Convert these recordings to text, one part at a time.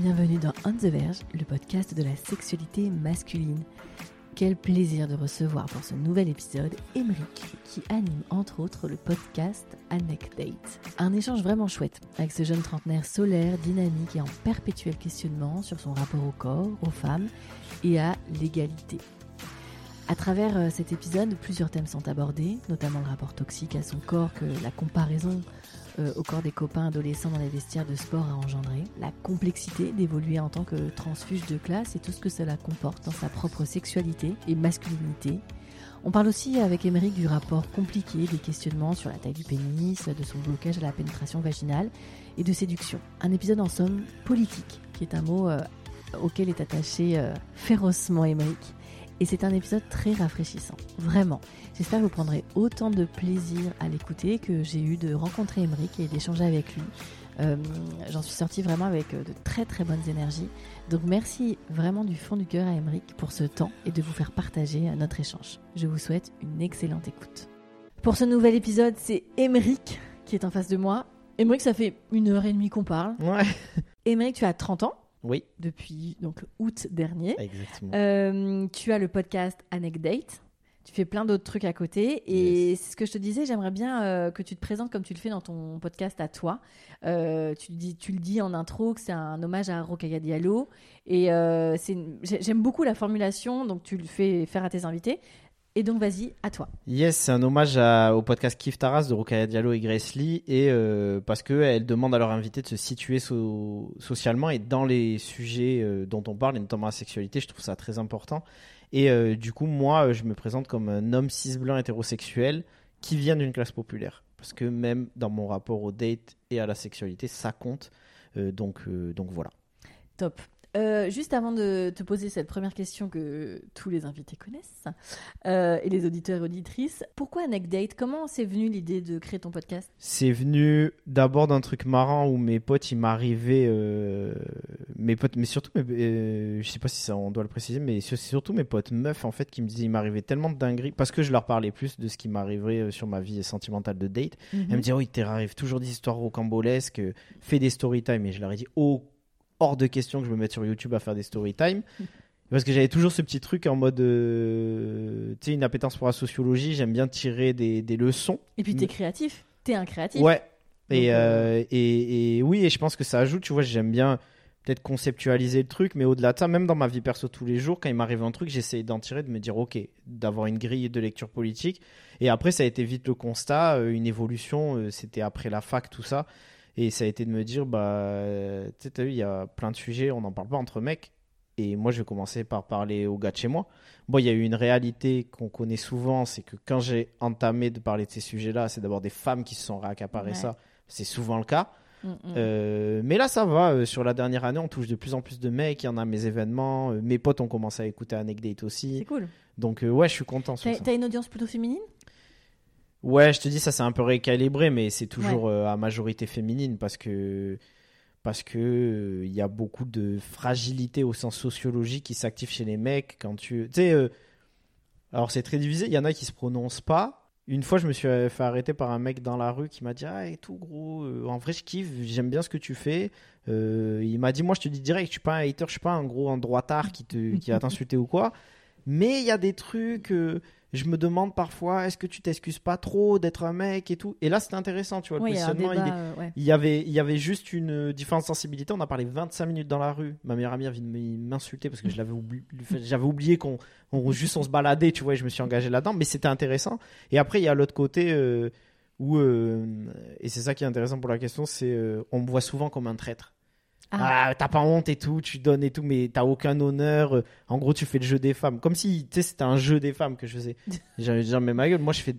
Bienvenue dans On the Verge, le podcast de la sexualité masculine. Quel plaisir de recevoir pour ce nouvel épisode Emeric, qui anime entre autres le podcast Anecdate. Un échange vraiment chouette avec ce jeune trentenaire solaire, dynamique et en perpétuel questionnement sur son rapport au corps, aux femmes et à l'égalité. À travers euh, cet épisode, plusieurs thèmes sont abordés, notamment le rapport toxique à son corps que la comparaison euh, au corps des copains adolescents dans les vestiaires de sport a engendré, la complexité d'évoluer en tant que transfuge de classe et tout ce que cela comporte dans sa propre sexualité et masculinité. On parle aussi avec Émeric du rapport compliqué des questionnements sur la taille du pénis, de son blocage à la pénétration vaginale et de séduction. Un épisode en somme politique, qui est un mot euh, auquel est attaché euh, férocement Émeric. Et c'est un épisode très rafraîchissant, vraiment. J'espère que vous prendrez autant de plaisir à l'écouter que j'ai eu de rencontrer Emeric et d'échanger avec lui. Euh, J'en suis sortie vraiment avec euh, de très très bonnes énergies. Donc merci vraiment du fond du cœur à Emeric pour ce temps et de vous faire partager euh, notre échange. Je vous souhaite une excellente écoute. Pour ce nouvel épisode, c'est Emeric qui est en face de moi. Emeric, ça fait une heure et demie qu'on parle. Ouais. Emeric, tu as 30 ans Oui, depuis donc août dernier. exactement. Euh, tu as le podcast Anecdate. Tu fais plein d'autres trucs à côté. Et Yes. c'est ce que je te disais, j'aimerais bien euh, que tu te présentes comme tu le fais dans ton podcast à toi. Euh, tu, le dis, tu le dis en intro que c'est un hommage à Rokhaya Diallo. Et j'aime beaucoup la formulation, donc tu le fais faire à tes invités. Et donc vas-y, à toi. Yes, c'est un hommage à- au podcast Kif Taras de Rokaya Diallo et Grace Lee, et euh, parce qu'elles demandent à leurs invités de se situer so- socialement et dans les sujets euh, dont on parle, et notamment la sexualité, je trouve ça très important. Et euh, du coup, moi, euh, je me présente comme un homme cis blanc hétérosexuel qui vient d'une classe populaire. Parce que même dans mon rapport au date et à la sexualité, ça compte. Donc, donc voilà. Top. Euh, juste avant de te poser cette première question que tous les invités connaissent, euh, et les auditeurs et auditrices, pourquoi Anecdate? Comment c'est venu l'idée de créer ton podcast? C'est venu d'abord d'un truc marrant où mes potes, ils m'arrivaient, euh, mes potes, mais surtout, mes- je sais pas si ça on doit le préciser, mais c'est surtout mes potes meufs en fait qui me disaient, il m'arrivait tellement de dingueries parce que je leur parlais plus de ce qui m'arriverait sur ma vie sentimentale de date. Elles me disaient, oh, il t'arrive toujours des histoires rocambolesques, fais des story time. Et je leur ai dit, oh, hors de question que je me mette sur YouTube à faire des story time. Parce que j'avais toujours ce petit truc en mode, euh, tu sais, une appétence pour la sociologie, j'aime bien tirer des, des leçons. Et puis t'es créatif, t'es un créatif. Ouais. Et, euh, euh, et, et oui, et je pense que ça ajoute, tu vois, j'aime bien peut-être conceptualiser le truc, mais au-delà de ça, même dans ma vie perso tous les jours, quand il m'arrive un truc, j'essaie d'en tirer, de me dire, ok, d'avoir une grille de lecture politique. Et après, ça a été vite le constat, une évolution, c'était après la fac, tout ça. Et ça a été de me dire, bah, euh, tu sais, t'as vu, il y a plein de sujets, on n'en parle pas entre mecs. Et moi, je vais commencer par parler aux gars de chez moi. Bon, il y a eu une réalité qu'on connaît souvent, c'est que quand j'ai entamé de parler de ces sujets-là, c'est d'abord des femmes qui se sont réaccaparées Ouais. ça. C'est souvent le cas. Mm, mm. Euh, mais là, ça va. euh, sur la dernière année, on touche de plus en plus de mecs. Il y en a à mes événements. euh, mes potes ont commencé à écouter Anecdate C'est aussi. cool. Donc, ouais, je suis content t'as une audience plutôt féminine? Ouais, je te dis, ça c'est un peu récalibré, mais c'est toujours euh, à majorité féminine parce que parce que euh, il y a beaucoup de fragilité au sens sociologique qui s'active chez les mecs quand tu tu sais euh, alors c'est très divisé, il y en a qui se prononcent pas. Une fois, je me suis fait arrêter par un mec dans la rue qui m'a dit ah et tout gros, euh, en vrai je kiffe, j'aime bien ce que tu fais. Euh, il m'a dit moi je te dis direct, je suis pas un hater, je suis pas un gros un droitard qui te qui va t'insulter ou quoi. Mais il y a des trucs euh, je me demande parfois, est-ce que tu t'excuses pas trop d'être un mec et tout? Et là, c'était intéressant, tu vois. Oui, positionnement, il, débat. est- euh, ouais. il y avait, il y avait juste une différence de sensibilité. On a parlé 25 minutes dans la rue. Ma meilleure amie a m'insulter parce que je l'avais oublié, j'avais oublié qu'on on, juste on se baladait, tu vois, et je me suis engagé là-dedans. Mais c'était intéressant. Et après, il y a l'autre côté euh, où, euh, et c'est ça qui est intéressant pour la question, c'est on me voit souvent comme un traître. Ah. Ah, t'as pas honte et tout, tu donnes et tout, mais t'as aucun honneur. En gros, tu fais le jeu des femmes. Comme si, tu sais, c'était un jeu des femmes que je faisais. J'avais déjà mais ma gueule. Moi, je fais.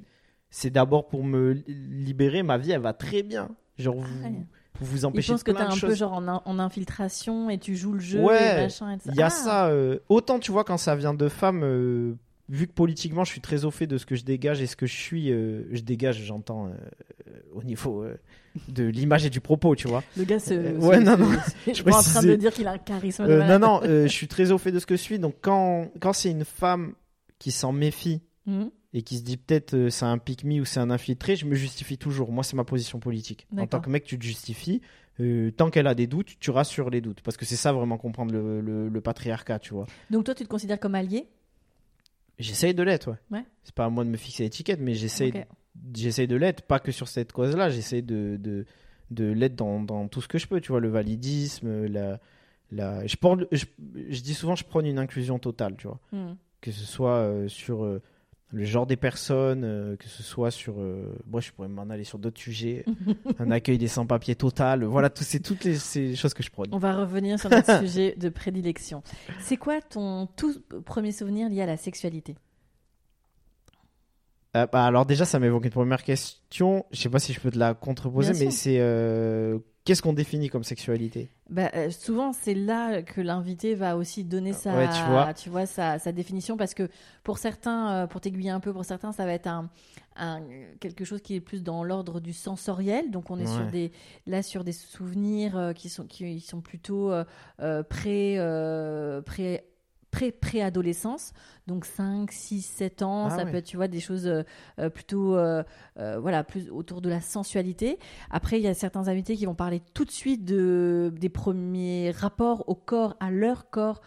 C'est d'abord pour me libérer. Ma vie, elle va très bien. Genre, vous- Ah ouais. vous Ils empêcher pensent que t'es un choses. peu genre en, in- en infiltration et tu joues le jeu Ouais, et machin et tout Il y a Ah, ça. euh, autant tu vois quand ça vient de femmes, euh, vu que politiquement je suis très au fait de ce que je dégage et ce que je suis, euh, je dégage, j'entends euh, au niveau euh, de l'image et du propos, tu vois. Le gars se. Se- ouais, non, non, Je suis en train de dire qu'il a un charisme. de non, non, je suis très au fait de ce que je suis. Donc quand, quand c'est une femme qui s'en méfie Mhm. et qui se dit peut-être c'est un pick me ou c'est un infiltré, je me justifie toujours. Moi, c'est ma position politique. En tant que mec, tu te justifies. Euh, tant qu'elle a des doutes, tu rassures les doutes. Parce que c'est ça vraiment comprendre le, le- le patriarcat, tu vois. Donc toi, tu te considères comme allié? J'essaye de l'être, ouais. Ouais. C'est pas à moi de me fixer l'étiquette, mais j'essaye Ok. j'essaye de l'être, pas que sur cette cause-là, j'essaie de, de, de l'être dans, dans tout ce que je peux, tu vois, le validisme, la, la... Je, prends- je, je dis souvent, je prône une inclusion totale, tu vois, Mhm. que ce soit euh, sur euh, le genre des personnes, euh, que ce soit sur... euh, Moi, je pourrais m'en aller sur d'autres sujets, un accueil des sans-papiers total, voilà, tout, c'est toutes les, ces choses que je prône. On va revenir sur notre sujet de prédilection. C'est quoi ton tout premier souvenir lié à la sexualité? Euh, bah, alors déjà, ça m'évoque une première question, je sais pas si je peux te la contreposer, mais c'est... Qu'est-ce qu'on définit comme sexualité? Bah, euh, souvent, c'est là que l'invité va aussi donner sa, Ouais, tu vois. sa, sa définition parce que pour certains, euh, pour t'aiguiller un peu, pour certains, ça va être un, un- quelque chose qui est plus dans l'ordre du sensoriel. Donc, on est sur des, là sur des souvenirs euh, qui sont, qui sont plutôt euh, euh, pré, euh, pré, pré, préadolescence, donc 5, 6, 7 ans, Ah ça ouais. peut être, tu vois, des choses euh, euh, plutôt, euh, euh, voilà, plus autour de la sensualité. Après, il y a certains invités qui vont parler tout de suite de, des premiers rapports au corps, à leur corps.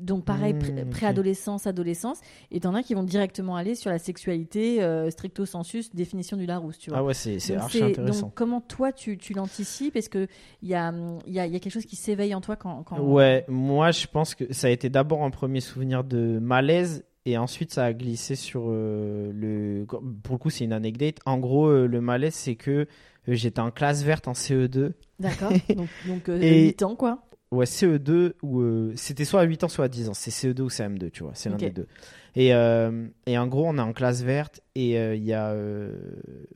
Donc pareil, Mmh, préadolescence, adolescence. Et t'en as qui vont directement aller sur la sexualité euh, stricto sensus, définition du Larousse, tu vois. Ah ouais, c'est archi intéressant. donc comment toi tu, tu l'anticipes? Est-ce qu'il y a, hum, y, a, y a quelque chose qui s'éveille en toi quand... quand... Ouais, moi je pense que ça a été d'abord un premier souvenir de malaise et ensuite ça a glissé sur euh, le. Pour le coup, c'est une anecdote. En gros, euh, le malaise, c'est que j'étais en classe verte en CE2. D'accord. donc donc Et- 8 ans, quoi. Ouais, CE2 ou euh, c'était soit à 8 ans, soit à 10 ans. C'est CE2 ou CM2, tu vois. C'est l'un des deux. Et, euh, et en gros, on est en classe verte et euh, il y a.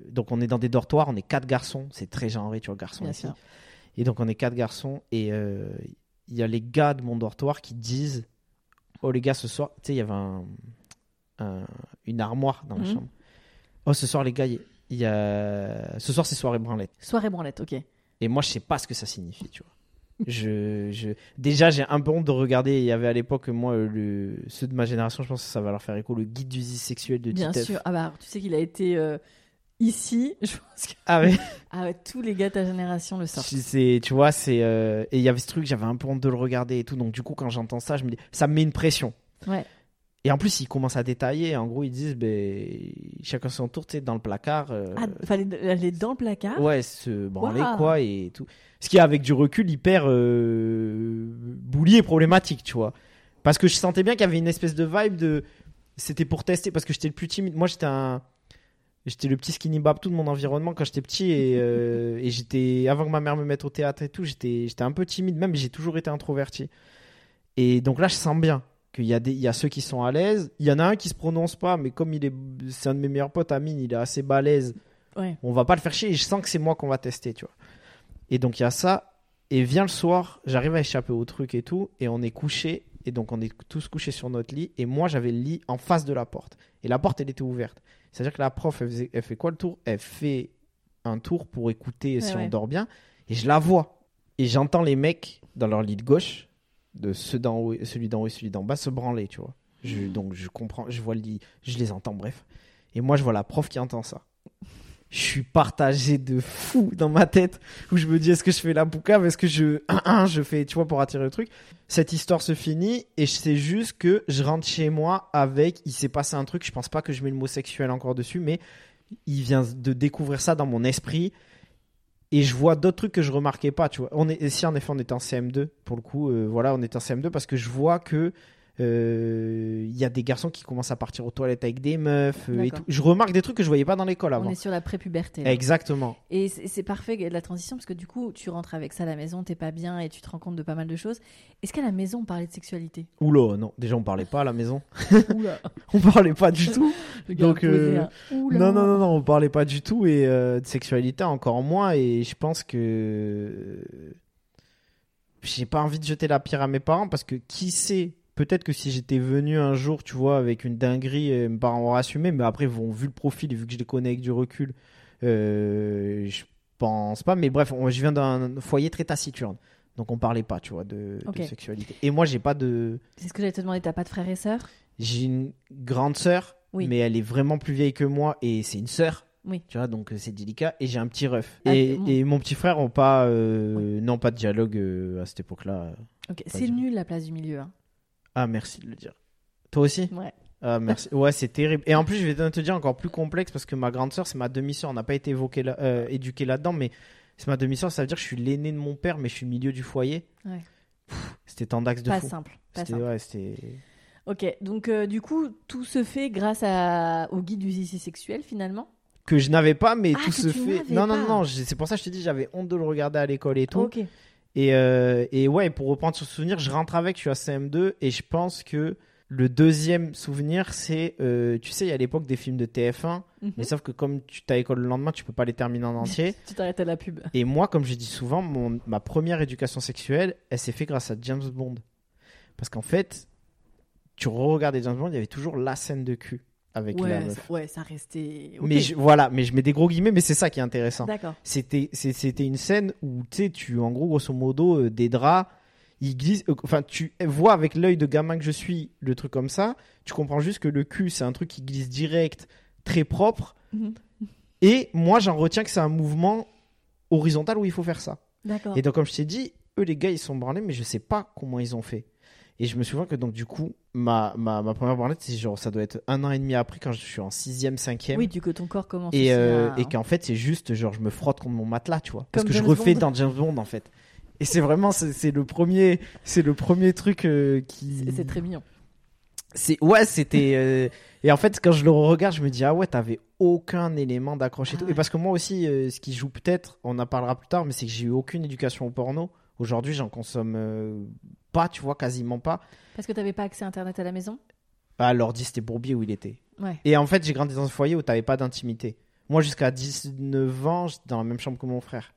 donc on est dans des dortoirs, on est quatre garçons. C'est très genré, tu vois, garçons Bien ici. sûr. Et donc on est quatre garçons et il y a les gars de mon dortoir qui disent Oh les gars, ce soir, tu sais, il y avait un, un- une armoire dans la Mhm. chambre. Oh ce soir, les gars, il il y a. Ce soir, c'est soirée branlette. Soirée branlette, ok. Et moi, je sais pas ce que ça signifie, tu vois. Je, je... Déjà, j'ai un peu honte de regarder. Il y avait à l'époque, moi, le... ceux de ma génération, je pense que ça va leur faire écho, le guide du zizi sexuel de Bien Titeuf. sûr. Ah bah, tu sais qu'il a été euh, ici. Je pense que Ah ouais, ah ouais, tous les gars de ta génération le sortent. c'est, tu vois, c'est. euh, Et il y avait ce truc, j'avais un peu honte de le regarder et tout. Donc, du coup, quand j'entends ça, je me dis, ça me met une pression. Ouais. Et en plus, ils commencent à détailler. En gros, ils disent, ben, chacun son tour, tu sais, dans le placard. euh, Ah, fallait aller dans le placard? Ouais, se branler quoi et tout. Ce qui est avec du recul hyper euh, bouli et problématique, tu vois. Parce que je sentais bien qu'il y avait une espèce de vibe de. C'était pour tester, parce que j'étais le plus timide. Moi, j'étais un. J'étais le petit skinny bab tout de mon environnement quand j'étais petit et, euh, et j'étais avant que ma mère me mette au théâtre et tout j'étais j'étais un peu timide même j'ai toujours été introverti et donc là je sens bien qu'il y a des il y a ceux qui sont à l'aise il y en a un qui se prononce pas mais comme il est c'est un de mes meilleurs potes Amine il est assez balèze Ouais. on va pas le faire chier et je sens que c'est moi qu'on va tester, tu vois. Et donc il y a ça, et vient le soir, j'arrive à échapper au truc et tout, et on est couché, et donc on est tous couchés sur notre lit, et moi j'avais le lit en face de la porte, et la porte elle était ouverte. C'est-à-dire que la prof, elle, faisait- elle fait quoi le tour? Elle fait un tour pour écouter si Ouais, on dort bien, et je la vois. Et j'entends les mecs dans leur lit de gauche, de ceux d'en haut, celui d'en haut et celui d'en bas, se branler, tu vois. Je, donc je comprends, je vois le lit, je les entends, bref. Et moi je vois la prof qui entend ça je suis partagé de fou dans ma tête où je me dis est-ce que je fais la boucave est-ce que je je fais tu vois pour attirer le truc. Cette histoire se finit et je sais juste que je rentre chez moi avec il s'est passé un truc je pense pas que je mets le mot sexuel encore dessus mais il vient de découvrir ça dans mon esprit et je vois d'autres trucs que je remarquais pas tu vois. On est si en effet on est en CM2 pour le coup euh, voilà on est en CM2 parce que je vois que Il y a des garçons qui commencent à partir aux toilettes avec des meufs. euh, et D'accord. tout. Je remarque des trucs que je voyais pas dans l'école On avant. est sur la prépuberté. Exactement. Et c'est parfait la transition parce que du coup, tu rentres avec ça à la maison, t'es pas bien et tu te rends compte de pas mal de choses. Est-ce qu'à la maison on parlait de sexualité? Oula, non. Déjà, on parlait pas à la maison. Oula, On parlait pas du tout. Donc, euh. Non, non, non, non, on parlait pas du tout et euh, de sexualité encore moins. Et je pense que j'ai pas envie de jeter la pierre à mes parents parce que qui sait, peut-être que si j'étais venu un jour, tu vois, avec une dinguerie, mes parents auraient assumé, mais après, vont vu le profil et vu que je les connais avec du recul, euh, je pense pas. Mais bref, on- je viens d'un foyer très taciturne. Donc on parlait pas, tu vois, de, sexualité. Et moi, j'ai pas de. C'est ce que j'allais te demander, t'as pas de frères et sœurs? J'ai une grande sœur, Oui. mais elle est vraiment plus vieille que moi et c'est une sœur. Oui. Tu vois, donc c'est délicat. Et j'ai un petit ref. Ah, et, bon. et mon petit frère ont pas, euh, non, pas de dialogue euh, à cette époque-là. Ok, Pas c'est nul la place du milieu. hein. Ah, merci de le dire. Toi aussi? Ouais. Ah, merci. Ouais, c'est terrible. Et en plus, je vais te dire encore plus complexe parce que ma grande sœur, c'est ma demi-sœur. On n'a pas été évoqué là, euh, éduqué là-dedans, mais c'est ma demi-sœur. Ça veut dire que je suis l'aîné de mon père, mais je suis le milieu du foyer. Ouais. C'était tendax de Pas fou. simple. Pas simple. ouais, c'était. Ok, donc euh, du coup, tout se fait grâce à... au guide du zizi sexuel finalement? que je n'avais pas, mais Ah, tout se fait. Non, non, non, je- c'est pour ça que je te dis, j'avais honte de le regarder à l'école et tout. Ok. Et, euh, et ouais, pour reprendre ce souvenir, je rentre avec, je suis à CM2 et je pense que le deuxième souvenir, c'est, euh, tu sais, il y a l'époque des films de TF1, Mhm. mais sauf que comme tu t'as école le lendemain, tu peux pas les terminer en entier. Tu t'arrêtes à la pub. et moi, comme je dis souvent, mon, ma première éducation sexuelle, elle s'est faite grâce à James Bond. Parce qu'en fait, tu regardais James Bond, il y avait toujours la scène de cul avec la Ouais, meuf. ça, ouais, ça restait. Mais je- voilà, mais je mets des gros guillemets, mais c'est ça qui est intéressant. D'accord. C'était une scène où tu sais, tu en gros grosso modo euh, des draps, ils glissent. euh, Enfin, tu vois avec l'œil de gamin que je suis le truc comme ça. Tu comprends juste que le cul c'est un truc qui glisse direct, très propre. Mhm. Et moi j'en retiens que c'est un mouvement horizontal où il faut faire ça. D'accord. Et donc comme je t'ai dit, eux les gars ils sont branlés, mais je sais pas comment ils ont fait. Et je me souviens que donc du coup ma ma, ma première branlette c'est genre ça doit être un an et demi après quand je suis en sixième cinquième. Oui, du coup, ton corps commence Et, euh, à- et qu'en fait, c'est juste, genre, je me frotte contre mon matelas, tu vois. Parce Comme que je refais Bond. dans James Bond, en fait. Et c'est vraiment, c'est le premier, c'est le premier truc euh, qui. C'est- très mignon. C'est ouais, c'était. euh, Et en fait, quand je le regarde, je me dis ah ouais, t'avais aucun élément d'accroche et Ah tout. ouais. Et parce que moi aussi, ce qui joue peut-être, on en parlera plus tard, mais c'est que j'ai eu aucune éducation au porno. Aujourd'hui, j'en consomme pas, tu vois, quasiment pas. Parce que t'avais pas accès à Internet à la maison? Ah, l'ordi, c'était Bourbier où il était. Ouais. Et en fait, j'ai grandi dans un foyer où t'avais pas d'intimité. Moi, jusqu'à 19 ans, j'étais dans la même chambre que mon frère.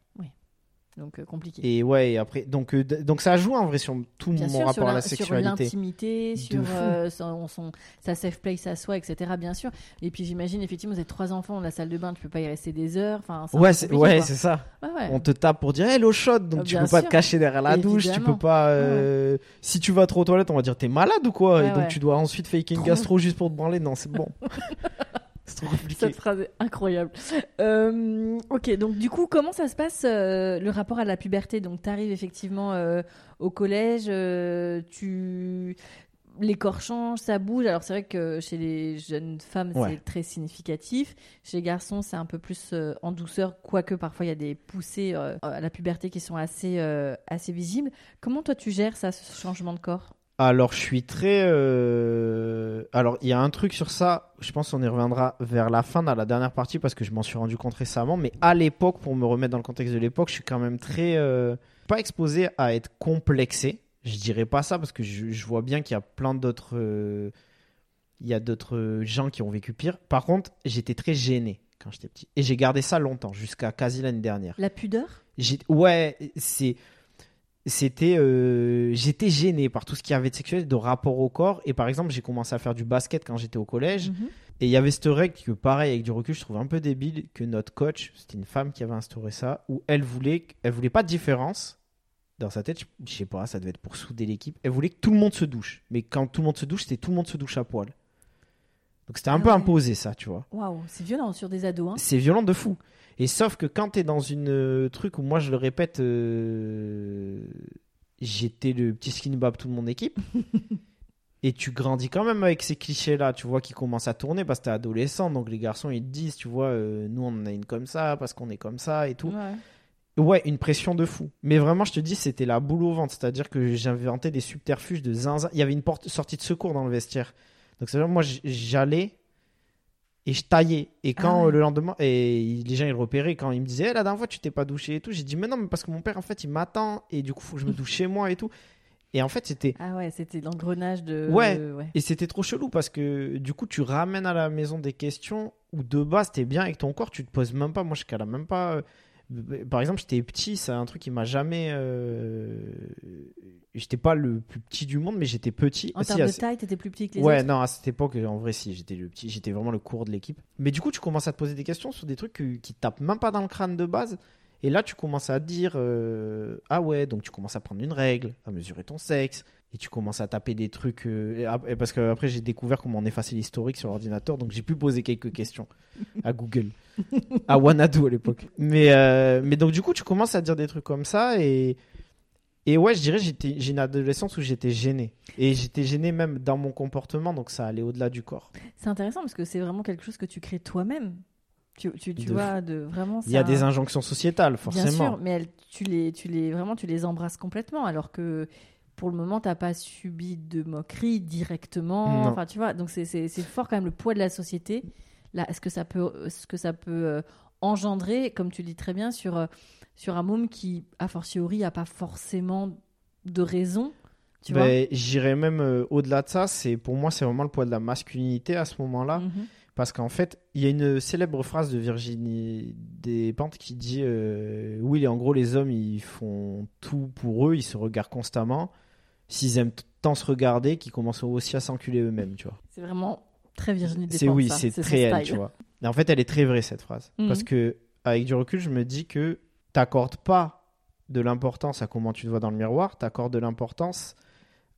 Donc euh, compliqué. Et ouais, et après, donc, euh, donc ça joue en vrai sur tout Bien mon sûr, rapport sur à la sur sexualité. l'intimité, De sur euh, son, son- sa safe place à soi, etc. Bien sûr. Et puis j'imagine, effectivement, vous êtes trois enfants dans la salle de bain, tu peux pas y rester des heures. Enfin, Ouais, c'est ouais, ça. Ouais, ouais. On te tape pour dire, hey, l'eau chaude, donc Ah, tu bien peux pas te cacher derrière la douche, tu peux pas. euh, Si tu vas trop aux toilettes, on va dire, t'es malade ou quoi? Et donc tu dois ensuite faker une gastro juste pour te branler. Non, c'est bon. c'est trop compliqué. Cette phrase est incroyable. Euh, ok, donc du coup, comment ça se passe euh, le rapport à la puberté? Donc, tu arrives effectivement euh, au collège, tu les corps changent, ça bouge. Alors c'est vrai que chez les jeunes femmes, Ouais. c'est très significatif. Chez les garçons, c'est un peu plus euh, en douceur, quoique parfois il y a des poussées euh, à la puberté qui sont assez, euh, assez visibles. Comment toi tu gères ça, ce changement de corps? Alors, je suis très. euh, Alors, il y a un truc sur ça. Je pense qu'on y reviendra vers la fin, dans la dernière partie, parce que je m'en suis rendu compte récemment. Mais à l'époque, pour me remettre dans le contexte de l'époque, je suis quand même très. euh, Pas exposé à être complexé. Je dirais pas ça, parce que je, je vois bien qu'il y a plein d'autres. euh, Il y a d'autres gens qui ont vécu pire. Par contre, j'étais très gêné quand j'étais petit. Et j'ai gardé ça longtemps, jusqu'à quasi l'année dernière. La pudeur? Ouais, c'est. C'était. euh, J'étais gêné par tout ce qu'il y avait de sexuel, de rapport au corps. Et par exemple, j'ai commencé à faire du basket quand j'étais au collège. Mhm. Et il y avait cette règle que, pareil, avec du recul, je trouve un peu débile, que notre coach, c'était une femme qui avait instauré ça, où elle voulait, elle voulait pas de différence. Dans sa tête, je, sais pas, ça devait être pour souder l'équipe. Elle voulait que tout le monde se douche. Mais quand tout le monde se douche, c'était tout le monde se douche à poil. Donc c'était un Ah peu imposé, ça, tu vois. Waouh, c'est violent sur des ados. Hein. C'est violent de fou. Et sauf que quand t'es dans une euh, truc où moi je le répète, euh, j'étais le petit skinny bab de mon équipe. et tu grandis quand même avec ces clichés là, tu vois, qui commencent à tourner parce que t'es adolescent. Donc les garçons ils te disent, tu vois, euh, nous on en a une comme ça parce qu'on est comme ça et tout. Ouais. Ouais, une pression de fou. Mais vraiment, je te dis, c'était la boule au ventre. C'est-à-dire que j'inventais des subterfuges de zinzin. Il y avait une porte sortie de secours dans le vestiaire. Donc, c'est-à-dire, moi, j'allais et je taillais. Et quand Ah ouais. le lendemain, et les gens ils repéraient, quand ils me disaient, Eh, la dernière fois tu t'es pas douché et tout, j'ai dit, mais non, mais parce que mon père en fait il m'attend et du coup faut que je me douche chez moi et tout. Et en fait c'était. Ah ouais, c'était l'engrenage de. Ouais. ouais. Et c'était trop chelou parce que du coup tu ramènes à la maison des questions où de base t'es bien avec ton corps, tu te poses même pas. Moi je cala même pas. Par exemple, j'étais petit, c'est un truc qui m'a jamais. euh, J'étais pas le plus petit du monde, mais j'étais petit. En Ah, si, termes de taille, t'étais plus petit que les ouais, autres. non, à cette époque, en vrai, si, j'étais le petit, j'étais vraiment le cours de l'équipe. Mais du coup, tu commences à te poser des questions sur des trucs qui te tapent même pas dans le crâne de base. Et là, tu commences à te dire euh, Ah ouais, donc tu commences à prendre une règle, à mesurer ton sexe. Et tu commences à taper des trucs. euh, et parce qu'après, j'ai découvert comment on effaçait l'historique sur l'ordinateur. Donc, j'ai pu poser quelques questions à Google. à Wanadu à l'époque. Mais, euh, mais donc, du coup, tu commences à dire des trucs comme ça. Et, et ouais, je dirais, j'ai une adolescence où j'étais gêné. Et j'étais gêné même dans mon comportement. Donc, ça allait au-delà du corps. C'est intéressant parce que c'est vraiment quelque chose que tu crées toi-même. Tu, tu, tu De vois, de vraiment. Il y a des injonctions sociétales, forcément. Bien sûr, mais elles- tu les, tu les, vraiment, tu les embrasses complètement, alors que pour le moment, t'as pas subi de moquerie directement. Non. Enfin, tu vois, donc c'est- fort quand même le poids de la société. Là, ce que ça peut, ce que ça peut euh, engendrer, comme tu le dis très bien, sur euh, sur un môme qui, a fortiori, a pas forcément de raison. Tu vois? Ben, J'irais même euh, au-delà de ça. C'est pour moi, c'est vraiment le poids de la masculinité à ce moment-là. Mhm. Parce qu'en fait, il y a une célèbre phrase de Virginie Despentes qui dit euh, Oui, en gros, les hommes, ils font tout pour eux, ils se regardent constamment. S'ils aiment tant se regarder, qu'ils commencent aussi à s'enculer eux-mêmes, tu vois. C'est vraiment très Virginie C'est oui, c'est très elle, tu vois. Et en fait, elle est très vraie, cette phrase. Mhm. Parce que, avec du recul, je me dis que t'accordes pas de l'importance à comment tu te vois dans le miroir, t'accordes de l'importance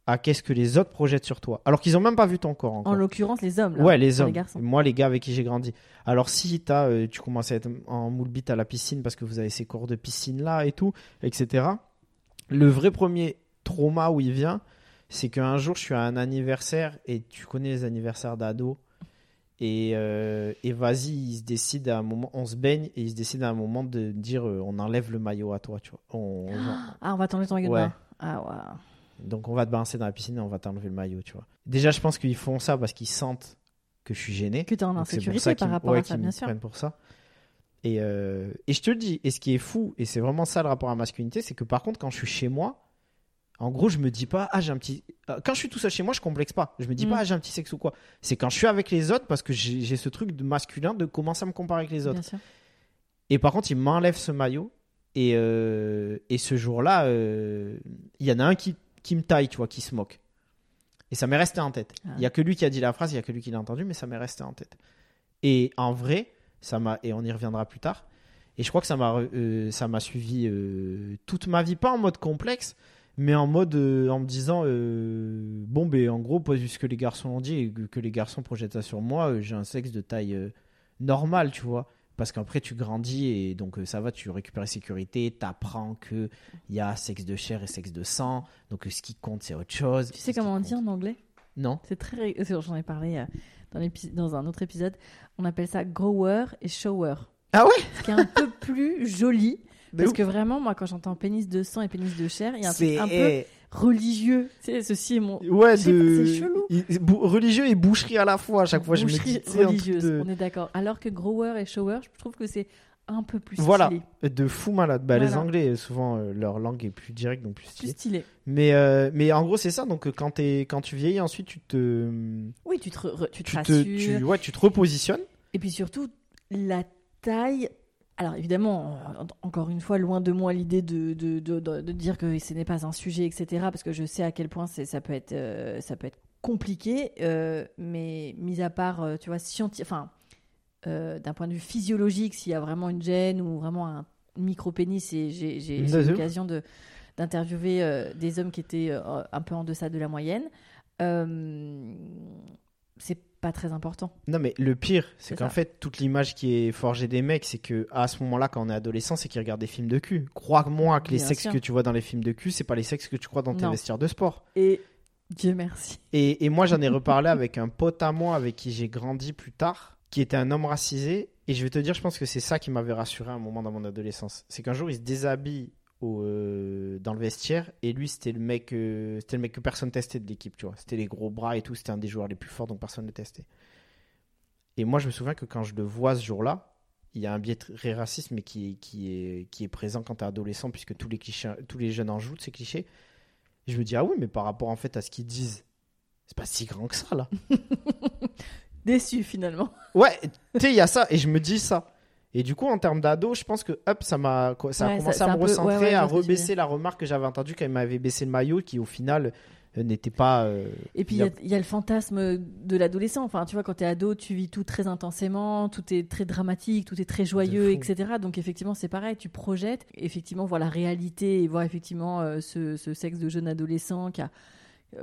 à qu'est-ce que les autres projettent sur toi. Alors qu'ils ont même pas vu ton corps encore. En l'occurrence, les hommes. Là, Ouais, les hommes. Les garçons. Moi, les gars avec qui j'ai grandi. Alors, si t'as, euh, tu commences à être en moule bite à la piscine parce que vous avez ces cours de piscine là et tout, etc. Le vrai premier trauma où il vient, c'est qu'un jour, je suis à un anniversaire et tu connais les anniversaires d'ados. Et, euh, et vas-y, il se décide à un moment, on se baigne et il se décide à un moment de dire euh, on enlève le maillot à toi, tu vois. On- on- Ah, on va t'enlever ton maillot de Ouais. bain. Ah, donc on va te balancer dans la piscine et on va t'enlever le maillot, tu vois. Déjà, je pense qu'ils font ça parce qu'ils sentent que je suis gêné. Que t'es en insécurité par rapport ouais, à ça, bien sûr. pour ça. Et, euh, et je te le dis, et ce qui est fou, et c'est vraiment ça le rapport à la masculinité, c'est que par contre, quand je suis chez moi, en gros, je me dis pas, ah, j'ai un petit. euh, Quand je suis tout seul chez moi, je complexe pas. Je me dis Mm. pas, ah, j'ai un petit sexe ou quoi. C'est quand je suis avec les autres, parce que j'ai ce truc de masculin de commencer à me comparer avec les autres. Et par contre, il m'enlève ce maillot. Et, euh, et ce jour-là, euh, il y en a un qui, qui me taille, tu vois, qui se moque. Et ça m'est resté en tête. Ah. Il y a que lui qui a dit la phrase, il y a que lui qui l'a entendu, mais ça m'est resté en tête. Et en vrai, ça m'a et on y reviendra plus tard. Et je crois que ça m'a euh, ça m'a suivi euh, toute ma vie, pas en mode complexe, mais en mode euh, en me disant euh, bon ben en gros, puisque les garçons l'ont dit et que, que les garçons projettent ça sur moi, euh, j'ai un sexe de taille normale, tu vois. Parce qu'après tu grandis et donc ça va, tu récupères la sécurité, t'apprends que il y a sexe de chair et sexe de sang, donc ce qui compte c'est autre chose. Tu sais Ce comment on dit en anglais? Non. C'est très. J'en ai parlé dans, dans un autre épisode. On appelle ça grower et shower. Ah ouais? Ce qui est un peu plus joli. Parce que vraiment, moi, quand j'entends pénis de sang et pénis de chair, il y a un truc un peu eh, religieux. Tu sais, ceci est mon. ouais de c'est chelou. il- religieux et boucherie à la fois à chaque fois je me boucherie dis religieuse. de... On est d'accord. Alors que grower et shower, je trouve que c'est un peu plus Voilà. stylé. de fou malade bah, les Voilà. anglais souvent euh, leur langue est plus directe donc plus Plus stylée stylé. mais euh, mais en gros c'est ça donc euh, quand tu vieillis ensuite tu te Oui, tu te, re- tu te tu te rassures. tu, ouais, tu te repositionnes Et puis surtout, la taille. Alors évidemment, encore une fois, loin de moi l'idée de, de, de, de- dire que ce n'est pas un sujet, etc. Parce que je sais à quel point ça peut être, euh, ça peut être compliqué. euh, mais mis à part, euh, tu vois, scienti- enfin, euh, d'un point de vue physiologique, s'il y a vraiment une gêne ou vraiment un micro-pénis, et j'ai eu l'occasion d'interviewer des hommes qui étaient un peu en deçà de la moyenne. C'est pas très important. non mais le pire c'est qu'en fait toute l'image qui est forgée des mecs c'est que à ce moment-là quand on est adolescent c'est qu'ils regardent des films de cul crois-moi que les Bien sexes sûr. que tu vois dans les films de cul c'est pas les sexes que tu crois dans tes vestiaires de sport Et Dieu merci. Et, et moi, j'en ai reparlé avec un pote à moi avec qui j'ai grandi plus tard, qui était un homme racisé. Et je vais te dire, je pense que c'est ça qui m'avait rassuré à un moment dans mon adolescence. C'est qu'un jour, il se déshabille au, euh, dans le vestiaire et lui, c'était le mec, euh, c'était le mec que personne testait de l'équipe, tu vois. C'était les gros bras et tout. C'était un des joueurs les plus forts, donc personne ne testait. Et moi, je me souviens que quand je le vois ce jour-là, il y a un biais très raciste, mais qui est, qui est, qui est présent quand tu es adolescent, puisque tous les, clichés, tous les jeunes en jouent de ces clichés. je me dis, ah oui, mais par rapport en fait à ce qu'ils disent, c'est pas si grand que ça, là. Déçu, finalement. Ouais, tu sais, il y a ça, et je me dis ça. Et du coup, en termes d'ado, je pense que hop, ça m'a, ça a commencé ça- à me peu- recentrer, ouais, à rebaisser la remarque que j'avais entendue quand il m'avait baissé le maillot, qui au final euh, n'était pas. euh, Et puis il y, a- il y a le fantasme de l'adolescent. Enfin, tu vois, quand t'es ado, tu vis tout très intensément, tout est très dramatique, tout est très joyeux, etc. Donc effectivement, c'est pareil, tu projettes, effectivement, voir la réalité et voir effectivement euh, ce, ce sexe de jeune adolescent qui a.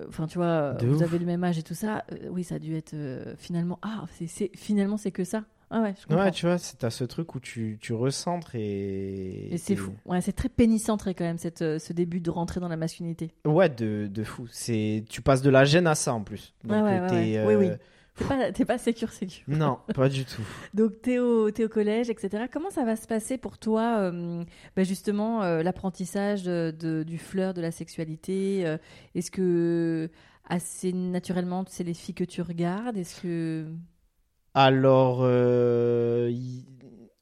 Enfin, tu vois, De vous ouf. avez le même âge et tout ça. oui, ça a dû être euh, finalement. Ah, c'est- finalement, c'est que ça. Ah ouais, je comprends. Ouais, tu vois, c'est à ce truc où tu, tu recentres et. et c'est et- fou. Ouais, c'est très pénicentré quand même, cette, euh, ce début de rentrer dans la masculinité. Ouais, de, de fou. C'est, tu passes de la gêne à ça en plus. Donc, Ouais, ouais, euh, ouais, t'es, ouais. Oui, euh, oui. T'es pas, t'es pas sécure, sécure. Non, pas du tout. Donc t'es au, t'es au collège, etc. Comment ça va se passer pour toi, euh, bah, justement, euh, l'apprentissage de, de- du fleur de la sexualité euh, Est-ce que assez naturellement, c'est les filles que tu regardes? Est-ce que Alors, euh, y-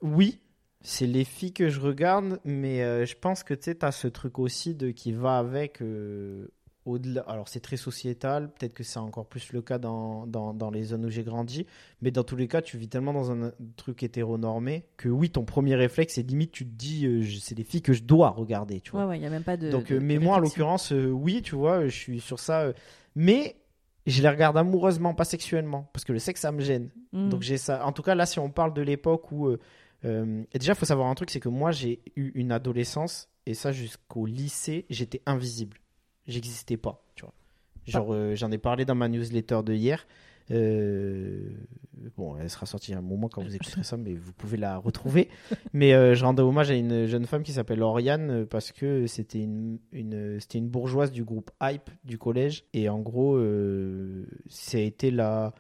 oui, c'est les filles que je regarde, mais euh, je pense que tu t'as ce truc aussi de qui va avec euh, au-delà. Alors, c'est très sociétal, peut-être que c'est encore plus le cas dans, dans, dans les zones où j'ai grandi, mais dans tous les cas, tu vis tellement dans un truc hétéronormé que oui, ton premier réflexe, c'est limite, tu te dis, euh, je- c'est les filles que je dois regarder, tu vois. ouais, ouais, il y a même pas de. Donc, de- mais de moi, en l'occurrence, oui, tu vois, je suis sur ça. euh, je les regarde amoureusement, pas sexuellement, parce que le sexe, ça me gêne. Mm. Donc j'ai ça. En tout cas, là, si on parle de l'époque où, euh, euh, et déjà, il faut savoir un truc, c'est que moi, j'ai eu une adolescence et ça jusqu'au lycée, j'étais invisible. J'existais pas, tu vois. Genre, euh, j'en ai parlé dans ma newsletter de hier. Euh, bon, elle sera sortie à un moment quand vous écouterez ça, mais vous pouvez la retrouver. mais euh, je rendais hommage à une jeune femme qui s'appelle Oriane euh, parce que c'était une, une, c'était une bourgeoise du groupe Hype du collège. Et en gros, euh, ça a été la.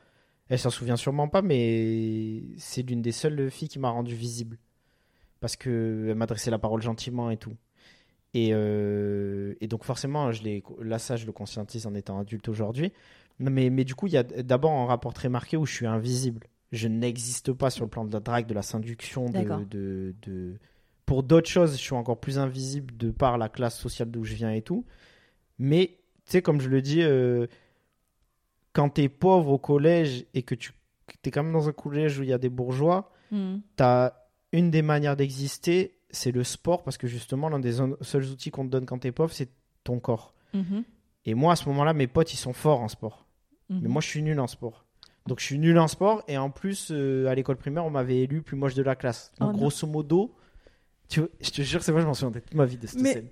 Elle s'en souvient sûrement pas, mais c'est l'une des seules filles qui m'a rendu visible. Parce qu'elle m'adressait la parole gentiment et tout. Et, euh, et donc forcément, je là ça je le conscientise en étant adulte aujourd'hui. Mais, mais du coup, il y a d'abord un rapport très marqué où je suis invisible. Je n'existe pas sur le plan de la drague, de la séduction, de, de, de... Pour d'autres choses, je suis encore plus invisible de par la classe sociale d'où je viens et tout. Mais, tu sais, comme je le dis, euh, quand t'es pauvre au collège et que tu es quand même dans un collège où il y a des bourgeois, Mm. t'as une des manières d'exister, c'est le sport, parce que justement, l'un des seuls outils qu'on te donne quand t'es pauvre, c'est ton corps. Mhm. Et moi, à ce moment-là, mes potes, ils sont forts en sport. Mhm. Mais moi, je suis nul en sport. Donc, je suis nul en sport. Et en plus, euh, à l'école primaire, on m'avait élu plus moche de la classe. Donc, Oh grosso modo, tu vois, je te jure, c'est moi, je m'en souviens toute ma vie de cette Mais- scène.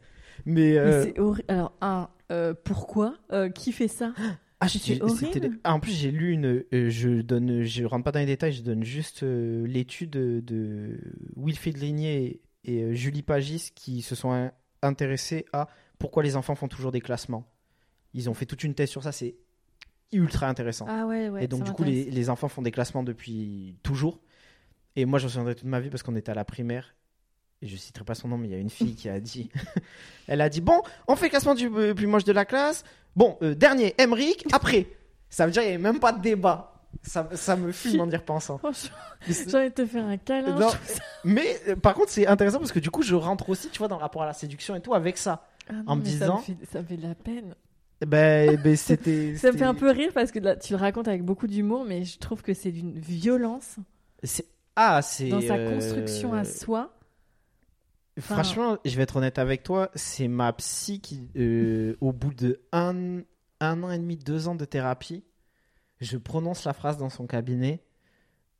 Mais, Mais euh, c'est horri- Alors, un, euh, pourquoi Euh, Qui fait ça? Ah, les- ah, en plus, j'ai lu une. euh, je donne, je rentre pas dans les détails. Je donne juste euh, l'étude de, de Wilfried Ligné et euh, Julie Pagis qui se sont in- intéressés à pourquoi les enfants font toujours des classements. Ils ont fait toute une thèse sur ça. C'est ultra intéressant. Ah ouais, ouais. et donc, du coup, les, enfants font des classements depuis toujours. Et moi, je me souviendrai toute ma vie parce qu'on était à la primaire. Et je citerai pas son nom, mais il y a une fille qui a dit Elle a dit Bon, on fait le classement du euh, plus moche de la classe. Bon, euh, dernier, Emric, après. Ça veut dire qu'il n'y avait même pas de débat. Ça, ça me fume en y repensant. J'ai envie de te faire un câlin. Non. Mais euh, par contre, c'est intéressant parce que du coup, je rentre aussi, tu vois, dans le rapport à la séduction et tout avec ça. Ah non, En me ça disant- fait- Ça me fait de la peine. Ben, ben c'était. Ça me fait un peu rire parce que là, tu le racontes avec beaucoup d'humour, mais je trouve que c'est d'une violence c'est- Ah, c'est. dans sa euh, construction à soi. Enfin- Franchement, je vais être honnête avec toi, c'est ma psy qui, euh, au bout de un, un an et demi, deux ans de thérapie, je prononce la phrase dans son cabinet.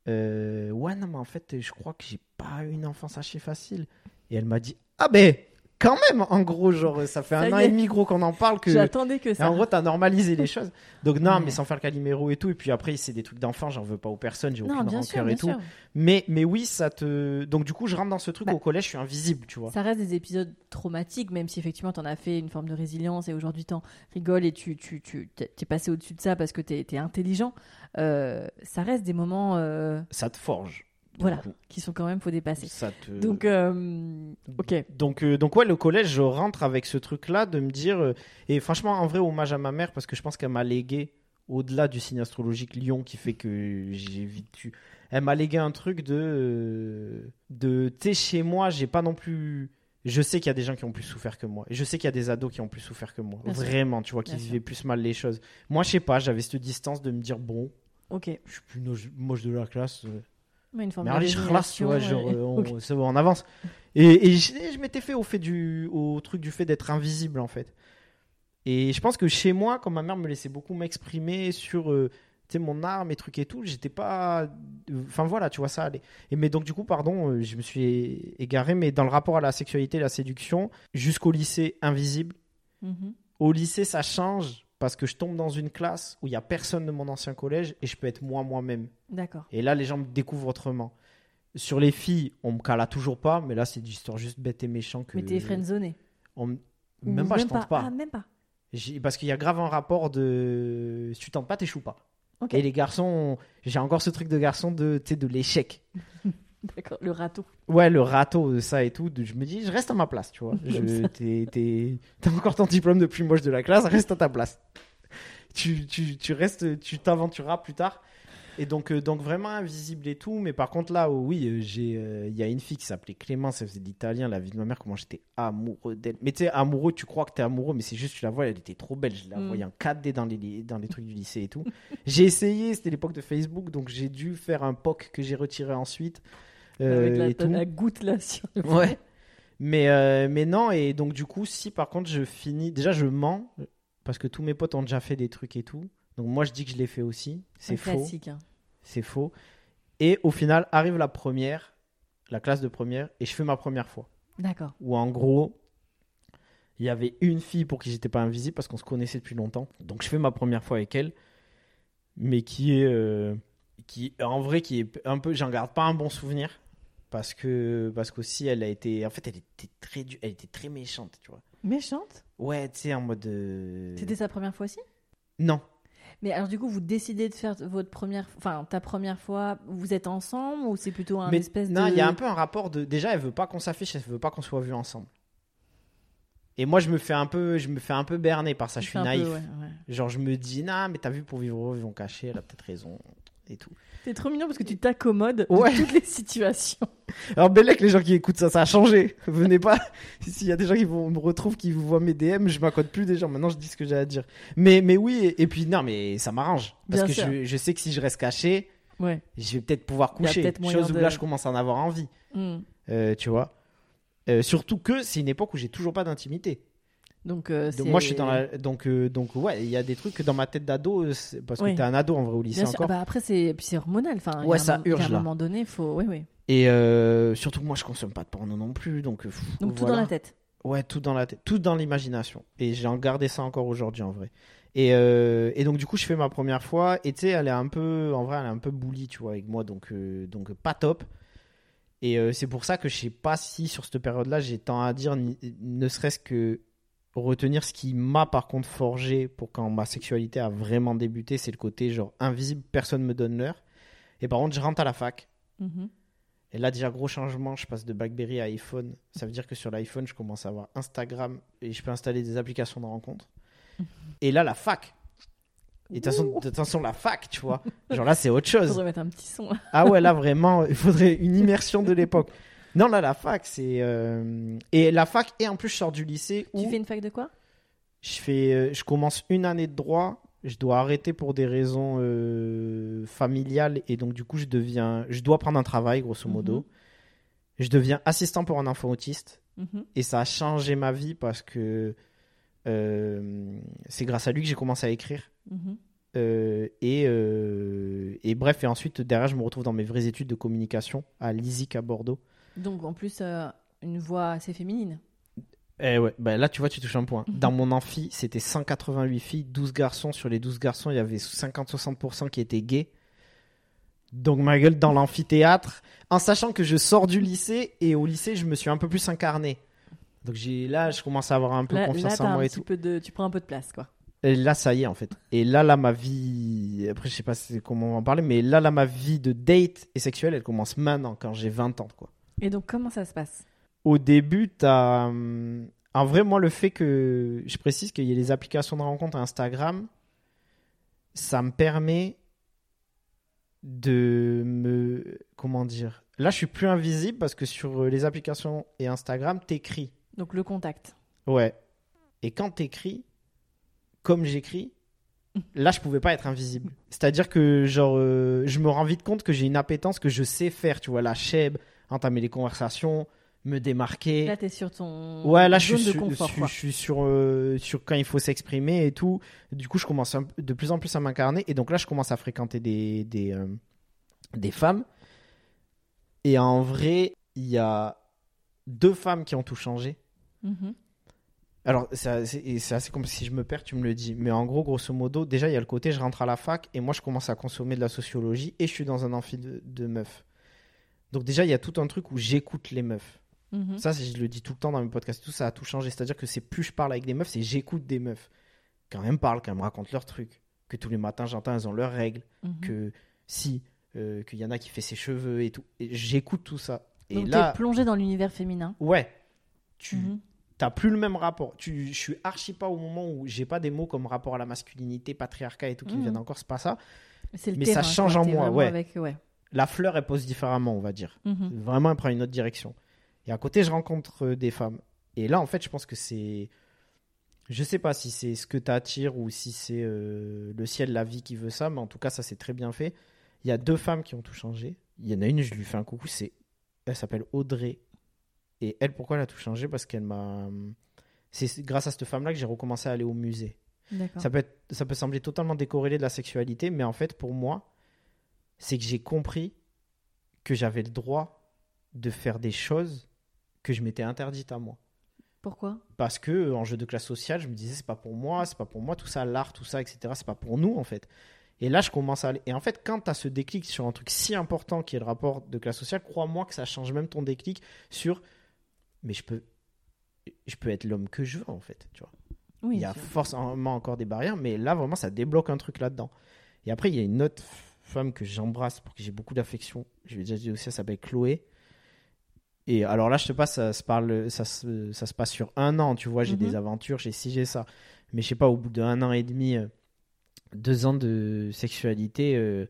euh, ouais, non, mais en fait, je crois que j'ai pas eu une enfance archi facile. Et elle m'a dit, ah ben, quand même, en gros, genre, ça fait Ça un an est. et demi, gros, qu'on en parle que. J'attendais que Et ça. en gros, t'as normalisé les choses. Donc, non, mais sans faire le caliméro et tout. Et puis après, c'est des trucs d'enfant, j'en veux pas aux personnes, j'ai aucune rancœur sûr, et tout. sûr. Mais, mais oui, ça te. Donc, du coup, je rentre dans ce truc Bah, au collège, je suis invisible, tu vois. Ça reste des épisodes traumatiques, même si effectivement t'en as fait une forme de résilience et aujourd'hui t'en rigoles et tu, tu, tu t'es t'es passé au-dessus de ça parce que t'es es intelligent. Euh, ça reste des moments. euh, Ça te forge. Voilà, qui sont quand même faut dépasser. Ça te... Donc, euh, ok. Donc, euh, donc ouais, le collège, je rentre avec ce truc-là de me dire. euh, et franchement, en vrai, hommage à ma mère parce que je pense qu'elle m'a légué, au-delà du signe astrologique Lion qui fait que j'ai vécu. Elle m'a légué un truc de. de sais, chez moi, j'ai pas non plus. Je sais qu'il y a des gens qui ont plus souffert que moi. Je sais qu'il y a des ados qui ont plus souffert que moi. Bien sûr. Vraiment, tu vois, qui Bien sûr. vivaient plus mal les choses. Moi, je sais pas, j'avais cette distance de me dire, bon, Ok. je suis plus moche de la classe. Ouais, une forme mais de allez, je relâche, tu vois, genre, ouais. euh, on, avance. Et, et je, je m'étais fait au fait du, au truc du fait d'être invisible en fait. Et je pense que chez moi, quand ma mère me laissait beaucoup m'exprimer sur, euh, mon art, mes trucs et tout, j'étais pas, enfin voilà, tu vois ça. Et mais donc du coup, pardon, euh, je me suis égaré, mais dans le rapport à la sexualité, et la séduction, jusqu'au lycée invisible. Mhm. Au lycée, ça change parce que je tombe dans une classe où il y a personne de mon ancien collège et je peux être moi moi-même. D'accord. Et là, les gens me découvrent autrement. Sur les filles, on me cala toujours pas, mais là, c'est des histoires juste bêtes et méchants que. Mais t'es friendzoné. on me- Ou Même pas, je tente pas. Ah, même pas. Parce qu'il y a grave un rapport de. Si tu tentes pas, t'échoues pas. Ok. Et les garçons, j'ai encore ce truc de garçon de, de l'échec. D'accord. Le râteau. Ouais, le râteau, de ça et tout. je me dis, je reste à ma place, tu vois. T'as encore ton diplôme de plus moche de la classe, reste à ta place. Tu, tu, tu restes, tu t'aventureras plus tard. Et donc, euh, donc vraiment invisible et tout. Mais par contre, là, oh oui, euh, j'ai, euh, il y a une fille qui s'appelait Clémence, elle faisait de l'italien, la vie de ma mère, comment j'étais amoureux d'elle. Mais tu sais, amoureux, tu crois que t'es amoureux, mais c'est juste, tu la vois, elle était trop belle. Je la Mm. voyais en 4D dans les, dans les trucs du lycée et tout. j'ai essayé, c'était l'époque de Facebook, donc j'ai dû faire un POC que j'ai retiré ensuite. Euh, Avec la, et tout. la goutte là sur le Ouais. Mais, euh, mais non, et donc du coup, si par contre je finis. Déjà, je mens, parce que tous mes potes ont déjà fait des trucs et tout. Donc moi, je dis que je l'ai fait aussi. C'est faux. hein. C'est faux. Et au final, arrive la première, la classe de première, et je fais ma première fois. D'accord. Où en gros, il y avait une fille pour qui j'étais pas invisible, parce qu'on se connaissait depuis longtemps. Donc je fais ma première fois avec elle, mais qui est. euh, qui, en vrai, qui est un peu. J'en garde pas un bon souvenir. Parce que parce qu'aussi elle a été en fait elle était très du- elle était très méchante tu vois. Méchante? ouais tu sais en mode euh, C'était sa première fois aussi? Non. Mais alors du coup, vous décidez de faire votre première, enfin ta première fois, vous êtes ensemble ou c'est plutôt un mais espèce non de il y a un peu un rapport de déjà elle veut pas qu'on s'affiche elle veut pas qu'on soit vus ensemble. Et moi je me fais un peu je me fais un peu berner par ça je suis peu, naïf. ouais, ouais. genre je me dis non mais t'as vu pour vivre ils vont cacher elle a peut-être raison et tout C'est trop mignon parce que tu t'accommodes Ouais. de toutes les situations. alors Bellec les gens qui écoutent ça ça a changé. Venez pas. S'il y a des gens qui vont, me retrouvent qui vous voient mes DM je m'accorde plus des gens maintenant je dis ce que j'ai à dire. Mais mais oui et, et puis non mais ça m'arrange. Parce Bien que je, je sais que si je reste caché Ouais. je vais peut-être pouvoir coucher. moyen chose où là je commence à en avoir envie. Hmm. Euh, tu vois. Euh, surtout que c'est une époque où j'ai toujours pas d'intimité Donc, euh, Donc, moi je suis dans la donc euh, donc ouais il y a des trucs que dans ma tête d'ado parce que Oui. t'es un ado en vrai au lycée encore Ah bah après c'est puis c'est hormonal. Enfin, Ouais, un ça urge, un là. moment donné, faut. Oui, oui. et euh, surtout moi je consomme pas de porno non plus donc pff, Donc tout dans la tête. Ouais, tout dans la tête, tout dans l'imagination. Et j'ai en gardé ça encore aujourd'hui en vrai. Et, et donc du coup, je fais ma première fois. Et tu sais, elle est un peu, en vrai, elle est un peu bully, tu vois, avec moi, donc donc pas top. Et c'est pour ça que je sais pas si sur cette période-là, j'ai tant à dire, ni- ne serait-ce que retenir ce qui m'a par contre forgé pour quand ma sexualité a vraiment débuté, c'est le côté genre invisible, personne me donne l'heure. Et par contre, je rentre à la fac. Mhm. Et là, déjà, gros changement, je passe de BlackBerry à iPhone. Ça veut dire que sur l'iPhone, je commence à avoir Instagram et je peux installer des applications de rencontres. Et là, la fac. Et attention, attention, la fac, tu vois. Genre là, c'est autre chose. Faudrait mettre un petit son. Ah ouais, là, vraiment, il faudrait une immersion de l'époque. Non, là, la fac, c'est. euh, Et la fac, et en plus, je sors du lycée où Tu fais une fac de quoi? je, fais, euh, je commence une année de droit. Je dois arrêter pour des raisons euh, familiales. Et donc, du coup, je deviens. Je dois prendre un travail, grosso modo. Mhm. Je deviens assistant pour un enfant autiste. Mhm. Et ça a changé ma vie parce que euh, c'est grâce à lui que j'ai commencé à écrire. Mhm. Euh, et, euh, et bref, et ensuite, derrière, je me retrouve dans mes vraies études de communication à l'ISIC à Bordeaux. Donc en plus euh, une voix assez féminine. Et ouais, bah là, tu vois, tu touches un point. Mhm. Dans mon amphi, c'était 188 filles, 12 garçons. Sur les 12 garçons, il y avait 50-60% qui étaient gays. Donc, ma gueule, dans l'amphithéâtre, en sachant que je sors du lycée et au lycée, je me suis un peu plus incarné. Donc, j'ai là, je commence à avoir un peu Là, confiance en un moi et petit tout. peu de, tu prends un peu de place quoi. Et là, ça y est, en fait. Et là, là, ma vie. Après, je sais pas comment on va en parler, mais là, là, ma vie de date et sexuelle, elle commence maintenant, quand j'ai 20 ans, quoi. Et donc, comment ça se passe? Au début, t'as. hum, En vrai, moi, le fait que. Je précise qu'il y ait les applications de rencontre Instagram, ça me permet de me. Comment dire? Là, je suis plus invisible parce que sur les applications et Instagram, t'écris. Donc, le contact. Ouais. Et quand t'écris, comme j'écris, là, je pouvais pas être invisible. C'est-à-dire que, genre, euh, je me rends vite compte que j'ai une appétence que je sais faire, tu vois, la cheb, entamer les conversations, me démarquer. Là, t'es sur ton Ouais, là, je zone suis, de sur, confort. je suis- quoi. je suis sur, euh, sur quand il faut s'exprimer et tout. Du coup, je commence un de plus en plus à m'incarner. Et donc là, je commence à fréquenter des, des, euh, des femmes. Et en vrai, il y a deux femmes qui ont tout changé. Mhm. Alors, c'est assez, et c'est assez comme si je me perds, tu me le dis. Mais en gros, grosso modo, déjà, il y a le côté, je rentre à la fac et moi, je commence à consommer de la sociologie et je suis dans un amphi de, de meufs. Donc, déjà, il y a tout un truc où j'écoute les meufs. Mhm. Ça, je le dis tout le temps dans mes podcasts, tout ça a tout changé. C'est-à-dire que c'est plus je parle avec des meufs, c'est j'écoute des meufs. Quand elles me parlent, quand elles me racontent leurs trucs, que tous les matins j'entends, elles ont leurs règles, Mhm. que si, euh, qu'il y en a qui fait ses cheveux et tout. Et j'écoute tout ça. Et Donc, là, t'es plongé dans l'univers féminin. ouais, tu Mhm. t'as plus le même rapport. Tu, je suis archi pas au moment où j'ai pas des mots comme rapport à la masculinité, patriarcat et tout qui me viennent encore, c'est pas ça. Le Mais ça change en moi, ouais. avec- ouais. La fleur, elle pose différemment, on va dire. Mhm. Vraiment, elle prend une autre direction. Et à côté, je rencontre euh, des femmes. Et là, en fait, je pense que c'est. Je sais pas si c'est ce que t'attires ou si c'est euh, le ciel, la vie qui veut ça, mais en tout cas, ça c'est très bien fait. Il y a deux femmes qui ont tout changé. Il y en a une, je lui fais un coucou, c'est. Elle s'appelle Audrey. Et elle, pourquoi elle a tout changé? Parce qu'elle m'a. C'est grâce à cette femme-là que j'ai recommencé à aller au musée. Ça peut, être- ça peut sembler totalement décorrélé de la sexualité, mais en fait, pour moi, c'est que j'ai compris que j'avais le droit de faire des choses que je m'étais interdites à moi. Pourquoi? Parce que euh, en jeu de classe sociale, je me disais, c'est pas pour moi, c'est pas pour moi, tout ça, l'art, tout ça, etc., c'est pas pour nous, en fait. Et là, je commence à aller. Et en fait, quand tu as ce déclic sur un truc si important qui est le rapport de classe sociale, crois-moi que ça change même ton déclic sur. Mais je peux. Je peux être l'homme que je veux, en fait, tu vois. Oui. Il y a forcément encore des barrières, mais là, vraiment, ça débloque un truc là-dedans. Et après, il y a une autre femme que j'embrasse, pour qui j'ai beaucoup d'affection. Je l'ai déjà dit aussi, elle s'appelle Chloé. Et alors là, je te passe, ça se, parle, ça se, ça se passe sur un an, tu vois. J'ai Mhm. des aventures, j'ai ci, j'ai ça. Mais je sais pas, au bout d'un an et demi, euh, deux ans de sexualité, euh,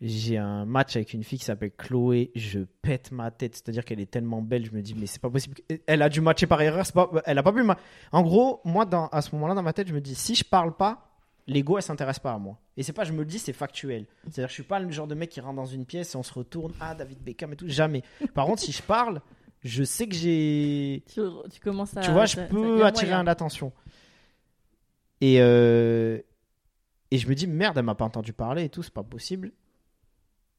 j'ai un match avec une fille qui s'appelle Chloé. Je pète ma tête, c'est-à-dire qu'elle est tellement belle, je me dis, mais c'est pas possible. Elle a dû matcher par erreur, pas, elle a pas pu. ma- En gros, moi, dans, à ce moment-là, dans ma tête, je me dis, si je parle pas, l'ego, elle s'intéresse pas à moi. Et c'est pas, je me le dis, c'est factuel. C'est-à-dire, je suis pas le genre de mec qui rentre dans une pièce et on se retourne, ah, David Beckham et tout, jamais. Par contre, si je parle, je sais que j'ai. Tu, tu commences à. Tu vois, je ça- peux attirer l'attention. Et, euh, et je me dis, merde, elle m'a pas entendu parler et tout, c'est pas possible.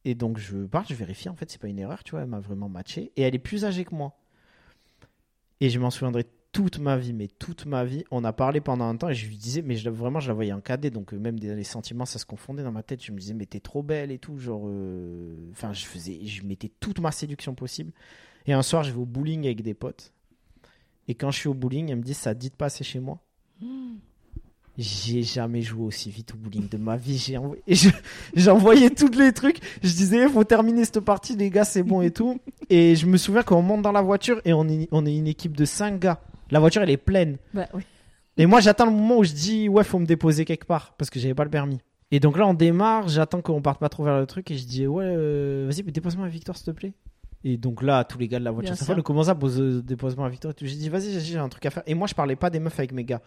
Et donc je pars, je vérifie, en fait, c'est pas une erreur, tu vois, elle m'a vraiment matché. Et elle est plus âgée que moi. Et je m'en souviendrai toute ma vie, mais toute ma vie. On a parlé pendant un temps et je lui disais, mais je, vraiment, je la voyais en donc euh, même des- les sentiments, ça se confondait dans ma tête. Je me disais, mais t'es trop belle et tout, genre. euh, Enfin, je faisais, je mettais toute ma séduction possible. Et un soir, je vais au bowling avec des potes. Et quand je suis au bowling, elle me dit, ça dit de passer chez moi J'ai jamais joué aussi vite au bowling de ma vie. J'ai envoyé, et je- j'ai envoyé tous les trucs. Je disais, il faut terminer cette partie, les gars, c'est bon et tout. Et je me souviens qu'on monte dans la voiture et on est, on est une équipe de 5 gars. La voiture, elle est pleine. Bah oui. Et moi, j'attends le moment où je dis, ouais, faut me déposer quelque part parce que j'avais pas le permis. Et donc là, on démarre, j'attends qu'on parte pas trop vers le truc et je dis, ouais, euh, vas-y, mais dépose-moi à Victor, s'il te plaît. Et donc là, tous les gars de la voiture, ça sûr. fait, comment ça, pose, euh, dépose-moi à Victor et tout. J'ai dit, vas-y, j'ai- un truc à faire. Et moi, je parlais pas des meufs avec mes gars.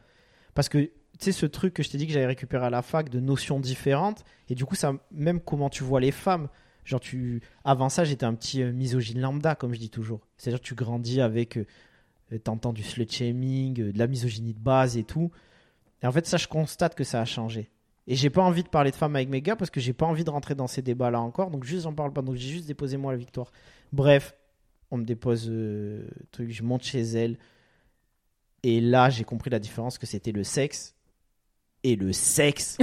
Parce que, tu sais, ce truc que je t'ai dit que j'avais récupéré à la fac de notions différentes. Et du coup, ça, même comment tu vois les femmes. Genre, tu, avant ça, j'étais un petit euh, misogyne lambda, comme je dis toujours. C'est-à-dire tu grandis avec, euh, t'entends du slut shaming, euh, de la misogynie de base et tout. Et en fait, ça, je constate que ça a changé. Et j'ai pas envie de parler de femmes avec mes gars parce que j'ai pas envie de rentrer dans ces débats-là encore. Donc, juste, j'en parle pas. Donc, j'ai juste déposé moi la victoire. Bref, on me dépose euh, truc, je monte chez elle. Et là, j'ai compris la différence que c'était le sexe et le sexe.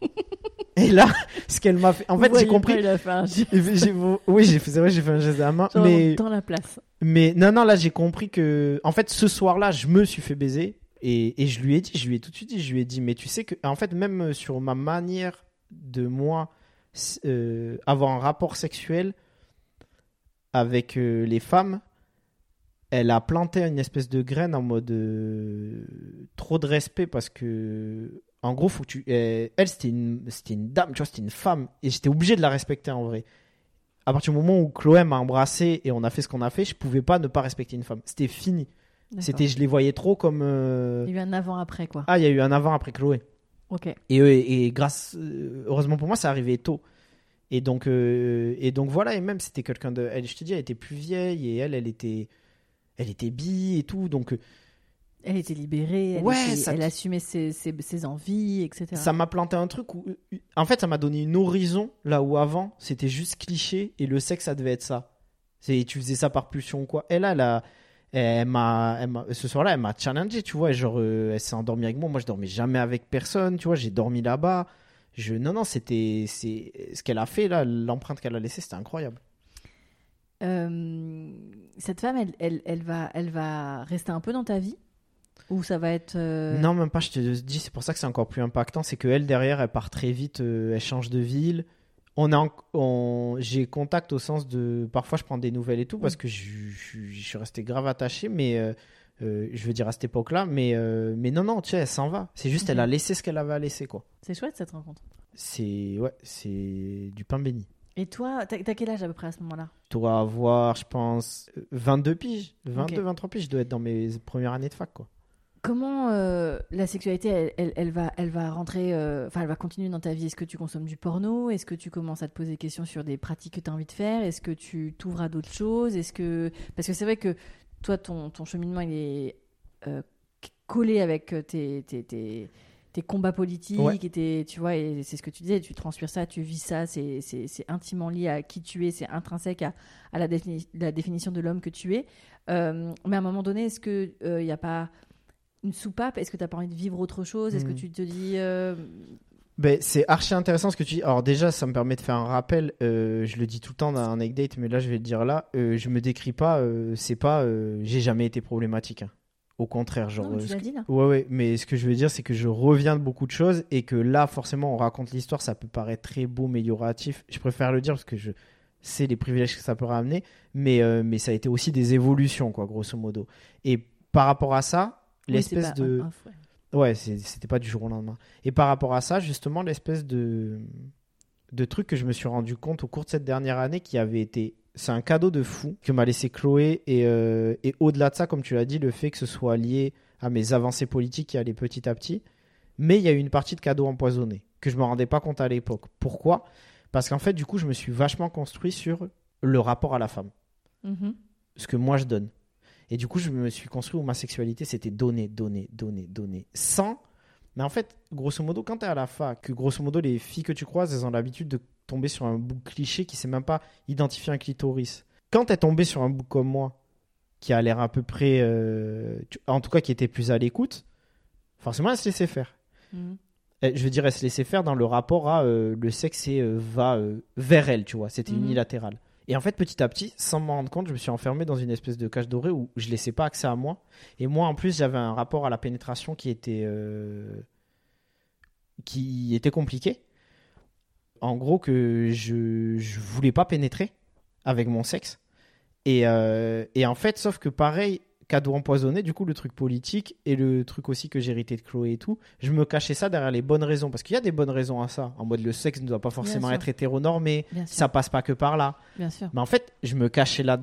et là, ce qu'elle m'a fait. En fait, j'ai compris. il a fait un geste, J'ai- Oui, j'ai fait, j'ai un geste à la main. genre, mais dans la place. mais non, non, là j'ai compris que. En fait, ce soir-là, je me suis fait baiser. Et, et, je lui ai dit, je lui ai tout de suite dit, je lui ai dit, mais tu sais que, en fait, même sur ma manière de moi euh, avoir un rapport sexuel avec euh, les femmes, elle a planté une espèce de graine en mode euh, trop de respect parce que, en gros, faut que tu, elle, c'était une, c'était une dame, tu vois, c'était une femme et j'étais obligé de la respecter en vrai. À partir du moment où Chloé m'a embrassé et on a fait ce qu'on a fait, je pouvais pas ne pas respecter une femme. C'était fini. C'était, je les voyais trop comme. Il y a eu un avant-après, quoi. Ah, il y a eu un avant-après Chloé. Ok. Et, et, grâce, heureusement pour moi, ça arrivait tôt. Et donc, euh, et donc voilà, et même c'était quelqu'un de. Elle, je te dis, elle était plus vieille et elle, elle était, elle était bi et tout. Donc. Euh, elle était libérée, elle, ouais, elle assumait ses, ses, ses, envies, etc. Ça m'a planté un truc où. En fait, ça m'a donné une horizon là où avant, c'était juste cliché et le sexe, ça devait être ça. C'est, tu faisais ça par pulsion ou quoi. Elle, elle a elle m'a, ce soir-là, elle m'a challengé, tu vois. Genre, euh, elle s'est endormie avec moi. Moi, je dormais jamais avec personne, tu vois. J'ai dormi là-bas. Je, non, non, c'était, c'est ce qu'elle a fait là, l'empreinte qu'elle a laissée, c'était incroyable. Euh, cette femme, elle, elle, elle, va, elle va rester un peu dans ta vie? Ou ça va être euh, Non, même pas. Je te dis, c'est pour ça que c'est encore plus impactant, c'est que elle derrière, elle part très vite, elle change de ville. On a on, j'ai contact au sens de parfois je prends des nouvelles et tout parce que je, je, suis resté grave attaché mais euh, euh, je veux dire à cette époque-là mais euh, mais non non tu sais elle s'en va. C'est juste elle a laissé ce qu'elle avait à laisser quoi. C'est chouette cette rencontre. C'est ouais c'est du pain béni. Et toi t'as, quel âge à peu près à ce moment-là? Tu dois avoir je pense 22 piges. 22 23 piges je dois être dans mes premières années de fac quoi Comment euh, la sexualité, elle, elle, va, elle va rentrer, euh, enfin, elle va continuer dans ta vie? Est-ce que tu consommes du porno? Est-ce que tu commences à te poser des questions sur des pratiques que tu as envie de faire? Est-ce que tu t'ouvres à d'autres choses? Est-ce que parce que c'est vrai que toi, ton, ton cheminement, il est euh, collé avec tes, tes, tes, tes combats politiques et tu vois, et c'est ce que tu disais, tu transpires ça, tu vis ça, c'est intimement lié à qui tu es, c'est intrinsèque à, à la, la, définition de l'homme que tu es. mais à un moment donné, est-ce qu'il n'y a pas une soupape Est-ce que tu n'as pas envie de vivre autre chose? Est-ce que hmm. tu te dis. Euh, ben, c'est archi intéressant ce que tu dis. Alors déjà, ça me permet de faire un rappel. Euh, je le dis tout le temps dans un date, mais là, je vais le dire là. Euh, je me décris pas. Euh, c'est pas. j'ai jamais été problématique. Hein. Au contraire, genre. Non, tu dit, là. Ouais, ouais. Mais ce que je veux dire, c'est que je reviens de beaucoup de choses et que là, forcément, on raconte l'histoire. Ça peut paraître très beau, amélioratif. Je préfère le dire parce que je sais les privilèges que ça peut ramener, mais mais ça a été aussi des évolutions, quoi, grosso modo. Et par rapport à ça, l'espèce de. ouais, c'était pas du jour au lendemain. Et par rapport à ça, justement, l'espèce de de truc que je me suis rendu compte au cours de cette dernière année qui avait été c'est un cadeau de fou que m'a laissé Chloé et, euh, et au-delà de ça comme tu l'as dit le fait que ce soit lié à mes avancées politiques qui allaient petit à petit mais il y a eu une partie de cadeau empoisonné que je me rendais pas compte à l'époque pourquoi? Parce qu'en fait du coup je me suis vachement construit sur le rapport à la femme mm-hmm. ce que moi je donne et du coup, je me suis construit où ma sexualité, c'était donner, donner, donner, donner. Sans. Mais en fait, grosso modo, quand tu es à la fac, que grosso modo, les filles que tu croises, elles ont l'habitude de tomber sur un bouc cliché qui sait même pas identifier un clitoris. Quand tu es tombé sur un bouc comme moi, qui a l'air à peu près. Euh, en tout cas, qui était plus à l'écoute, forcément, elle se laissait faire. Mhm. Je veux dire, elle se laissait faire dans le rapport à euh, le sexe et euh, va vers elle, tu vois. C'était mhm. unilatéral. Et en fait, petit à petit, sans m'en rendre compte, je me suis enfermé dans une espèce de cage dorée où je laissais pas accès à moi. Et moi, en plus, j'avais un rapport à la pénétration qui était, euh, qui était compliqué. En gros, que je ne voulais pas pénétrer avec mon sexe. Et, euh, et en fait, sauf que pareil, cadeau empoisonné, du coup, le truc politique et le truc aussi que j'ai hérité de Chloé et tout, je me cachais ça derrière les bonnes raisons. Parce qu'il y a des bonnes raisons à ça. En mode, le sexe ne doit pas forcément être hétéronormé, ça passe pas que par là. Bien sûr. Mais en fait, je me cachais là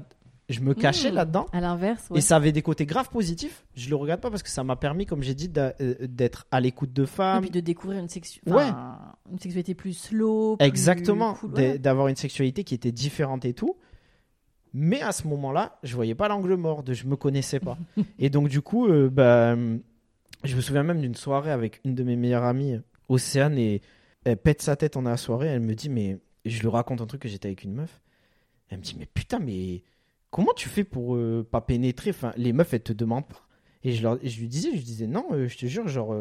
je me cachais mmh. là-dedans. À l'inverse. Et ça avait des côtés graves positifs. Je le regarde pas parce que ça m'a permis, comme j'ai dit, euh, d'être à l'écoute de femmes. Et puis de découvrir une, une sexualité plus slow. Exactement. D'avoir une sexualité qui était différente et tout. Mais à ce moment-là, je voyais pas l'angle mort, de je me connaissais pas. et donc du coup, euh, bah, je me souviens même d'une soirée avec une de mes meilleures amies, Océane, et elle pète sa tête en la soirée. Elle me dit, mais je lui raconte un truc que j'étais avec une meuf. Elle me dit, mais putain, mais comment tu fais pour euh, pas pénétrer? Enfin, les meufs, elles te demandent pas. Et je, leur, je lui disais, je lui disais, non, euh, je te jure, genre.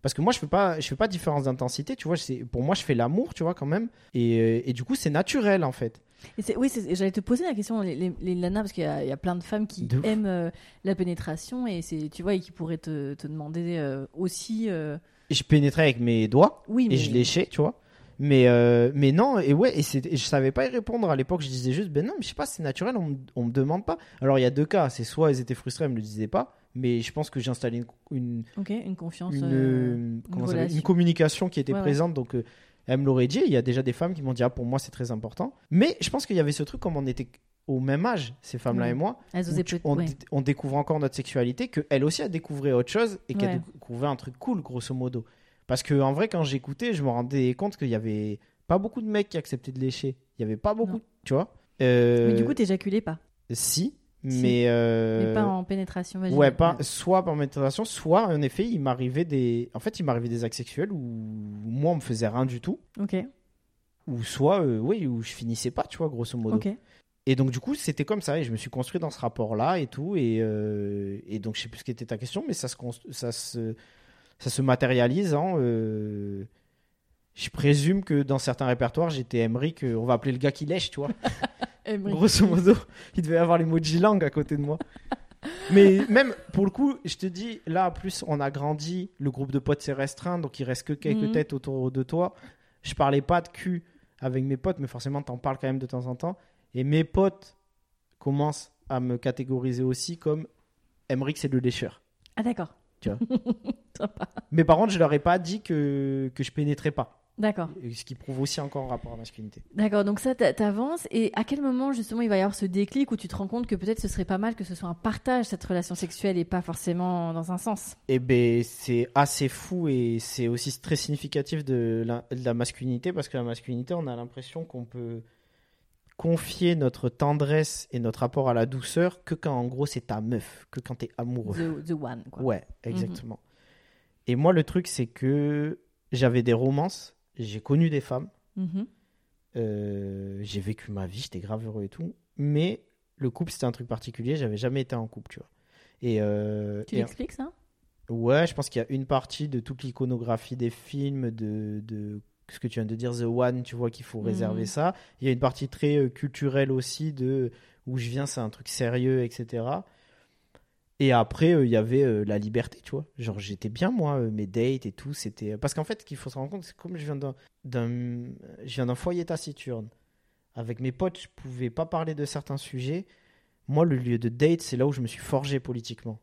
Parce que moi, je fais pas, je fais pas différence d'intensité, tu vois. Pour moi, je fais l'amour, tu vois, quand même. Et, et du coup, c'est naturel, en fait. Et oui, j'allais te poser la question, les, les, les nanas, parce qu'il y, a- il y a plein de femmes qui De aiment euh, la pénétration et c'est, tu vois, et qui pourraient te, te demander euh, aussi. euh, Je pénétrais avec mes doigts Oui, mais et je léchais, tu vois. Mais, euh, mais non, et ouais, et, et je savais pas y répondre à l'époque. Je disais juste, ben non, mais je sais pas, c'est naturel, on, on me demande pas. Alors il y a deux cas, c'est soit elles étaient frustrées, elles me le disaient pas, mais je pense que j'ai installé une, une, une confiance. une, euh, communication qui était Ouais, ouais. présente, donc euh, elle me l'aurait dit. Il y a déjà des femmes qui m'ont dit, ah, pour moi c'est très important. Mais je pense qu'il y avait ce truc, comme on était au même âge, ces femmes-là et moi, Elles tu- on, ouais. dé- on découvre encore notre sexualité, qu'elle aussi a découvert autre chose et qu'elle Ouais. découvrait un truc cool, grosso modo. Parce que en vrai, quand j'écoutais, je me rendais compte qu'il y avait pas beaucoup de mecs qui acceptaient de lécher. Il y avait pas beaucoup, Non. tu vois. Euh, Mais du coup, t'éjaculais pas. si, Si. mais, euh, Mais pas en pénétration vaginale. Ouais, pas soit par méditation, soit en effet, il m'arrivait des, en fait, il m'arrivait des actes sexuels où moi on me faisait rien du tout, Ok, ou soit, euh, oui, où je finissais pas, tu vois, grosso modo. ok. Et donc du coup, c'était comme ça, et je me suis construit dans ce rapport-là et tout, et, euh, et donc je sais plus ce qu'était ta question, mais ça se, cons- ça se, ça se matérialise en, je présume que dans certains répertoires, j'étais Emmerich, on va appeler le gars qui lèche, tu vois. Grosso modo, il devait avoir l'emoji langue à côté de moi. Mais même pour le coup, je te dis, là, plus on a grandi, le groupe de potes s'est restreint, donc il reste que quelques Mhm. têtes autour de toi. Je parlais pas de cul avec mes potes, mais forcément, t'en parles quand même de temps en temps. Et mes potes commencent à me catégoriser aussi comme Emmerich, c'est le lécheur. Ah, d'accord. Tu vois. Mais par contre, je leur ai pas dit que, que je pénétrais pas. D'accord. Ce qui prouve aussi encore un rapport à la masculinité. D'accord, donc ça, t'a- t'avances. Et à quel moment, justement, il va y avoir ce déclic où tu te rends compte que peut-être ce serait pas mal que ce soit un partage, cette relation sexuelle, et pas forcément dans un sens? Eh ben, c'est assez fou et c'est aussi très significatif de la, de la masculinité parce que la masculinité, on a l'impression qu'on peut confier notre tendresse et notre rapport à la douceur que quand en gros c'est ta meuf, que quand t'es amoureux. the, the one, quoi. Ouais, exactement. Et moi, le truc, c'est que j'avais des romances, j'ai connu des femmes, Mhm. euh, j'ai vécu ma vie, j'étais grave heureux et tout, mais le couple, c'était un truc particulier, j'avais jamais été en couple, tu vois. Et, euh, Tu et- l'expliques, ça? Ouais, je pense qu'il y a une partie de toute l'iconographie des films, de, de ce que tu viens de dire, The One, tu vois qu'il faut réserver Mhm. ça. Il y a une partie très euh, culturelle aussi, de où je viens, c'est un truc sérieux, etc. Et après, euh, il y avait euh, la liberté, tu vois. Genre, j'étais bien, moi, euh, mes dates et tout. C'était Parce qu'en fait, ce qu'il faut se rendre compte, c'est comme je viens d'un, je foyer taciturne, avec mes potes, je pouvais pas parler de certains sujets. Moi, le lieu de date, c'est là où je me suis forgé politiquement.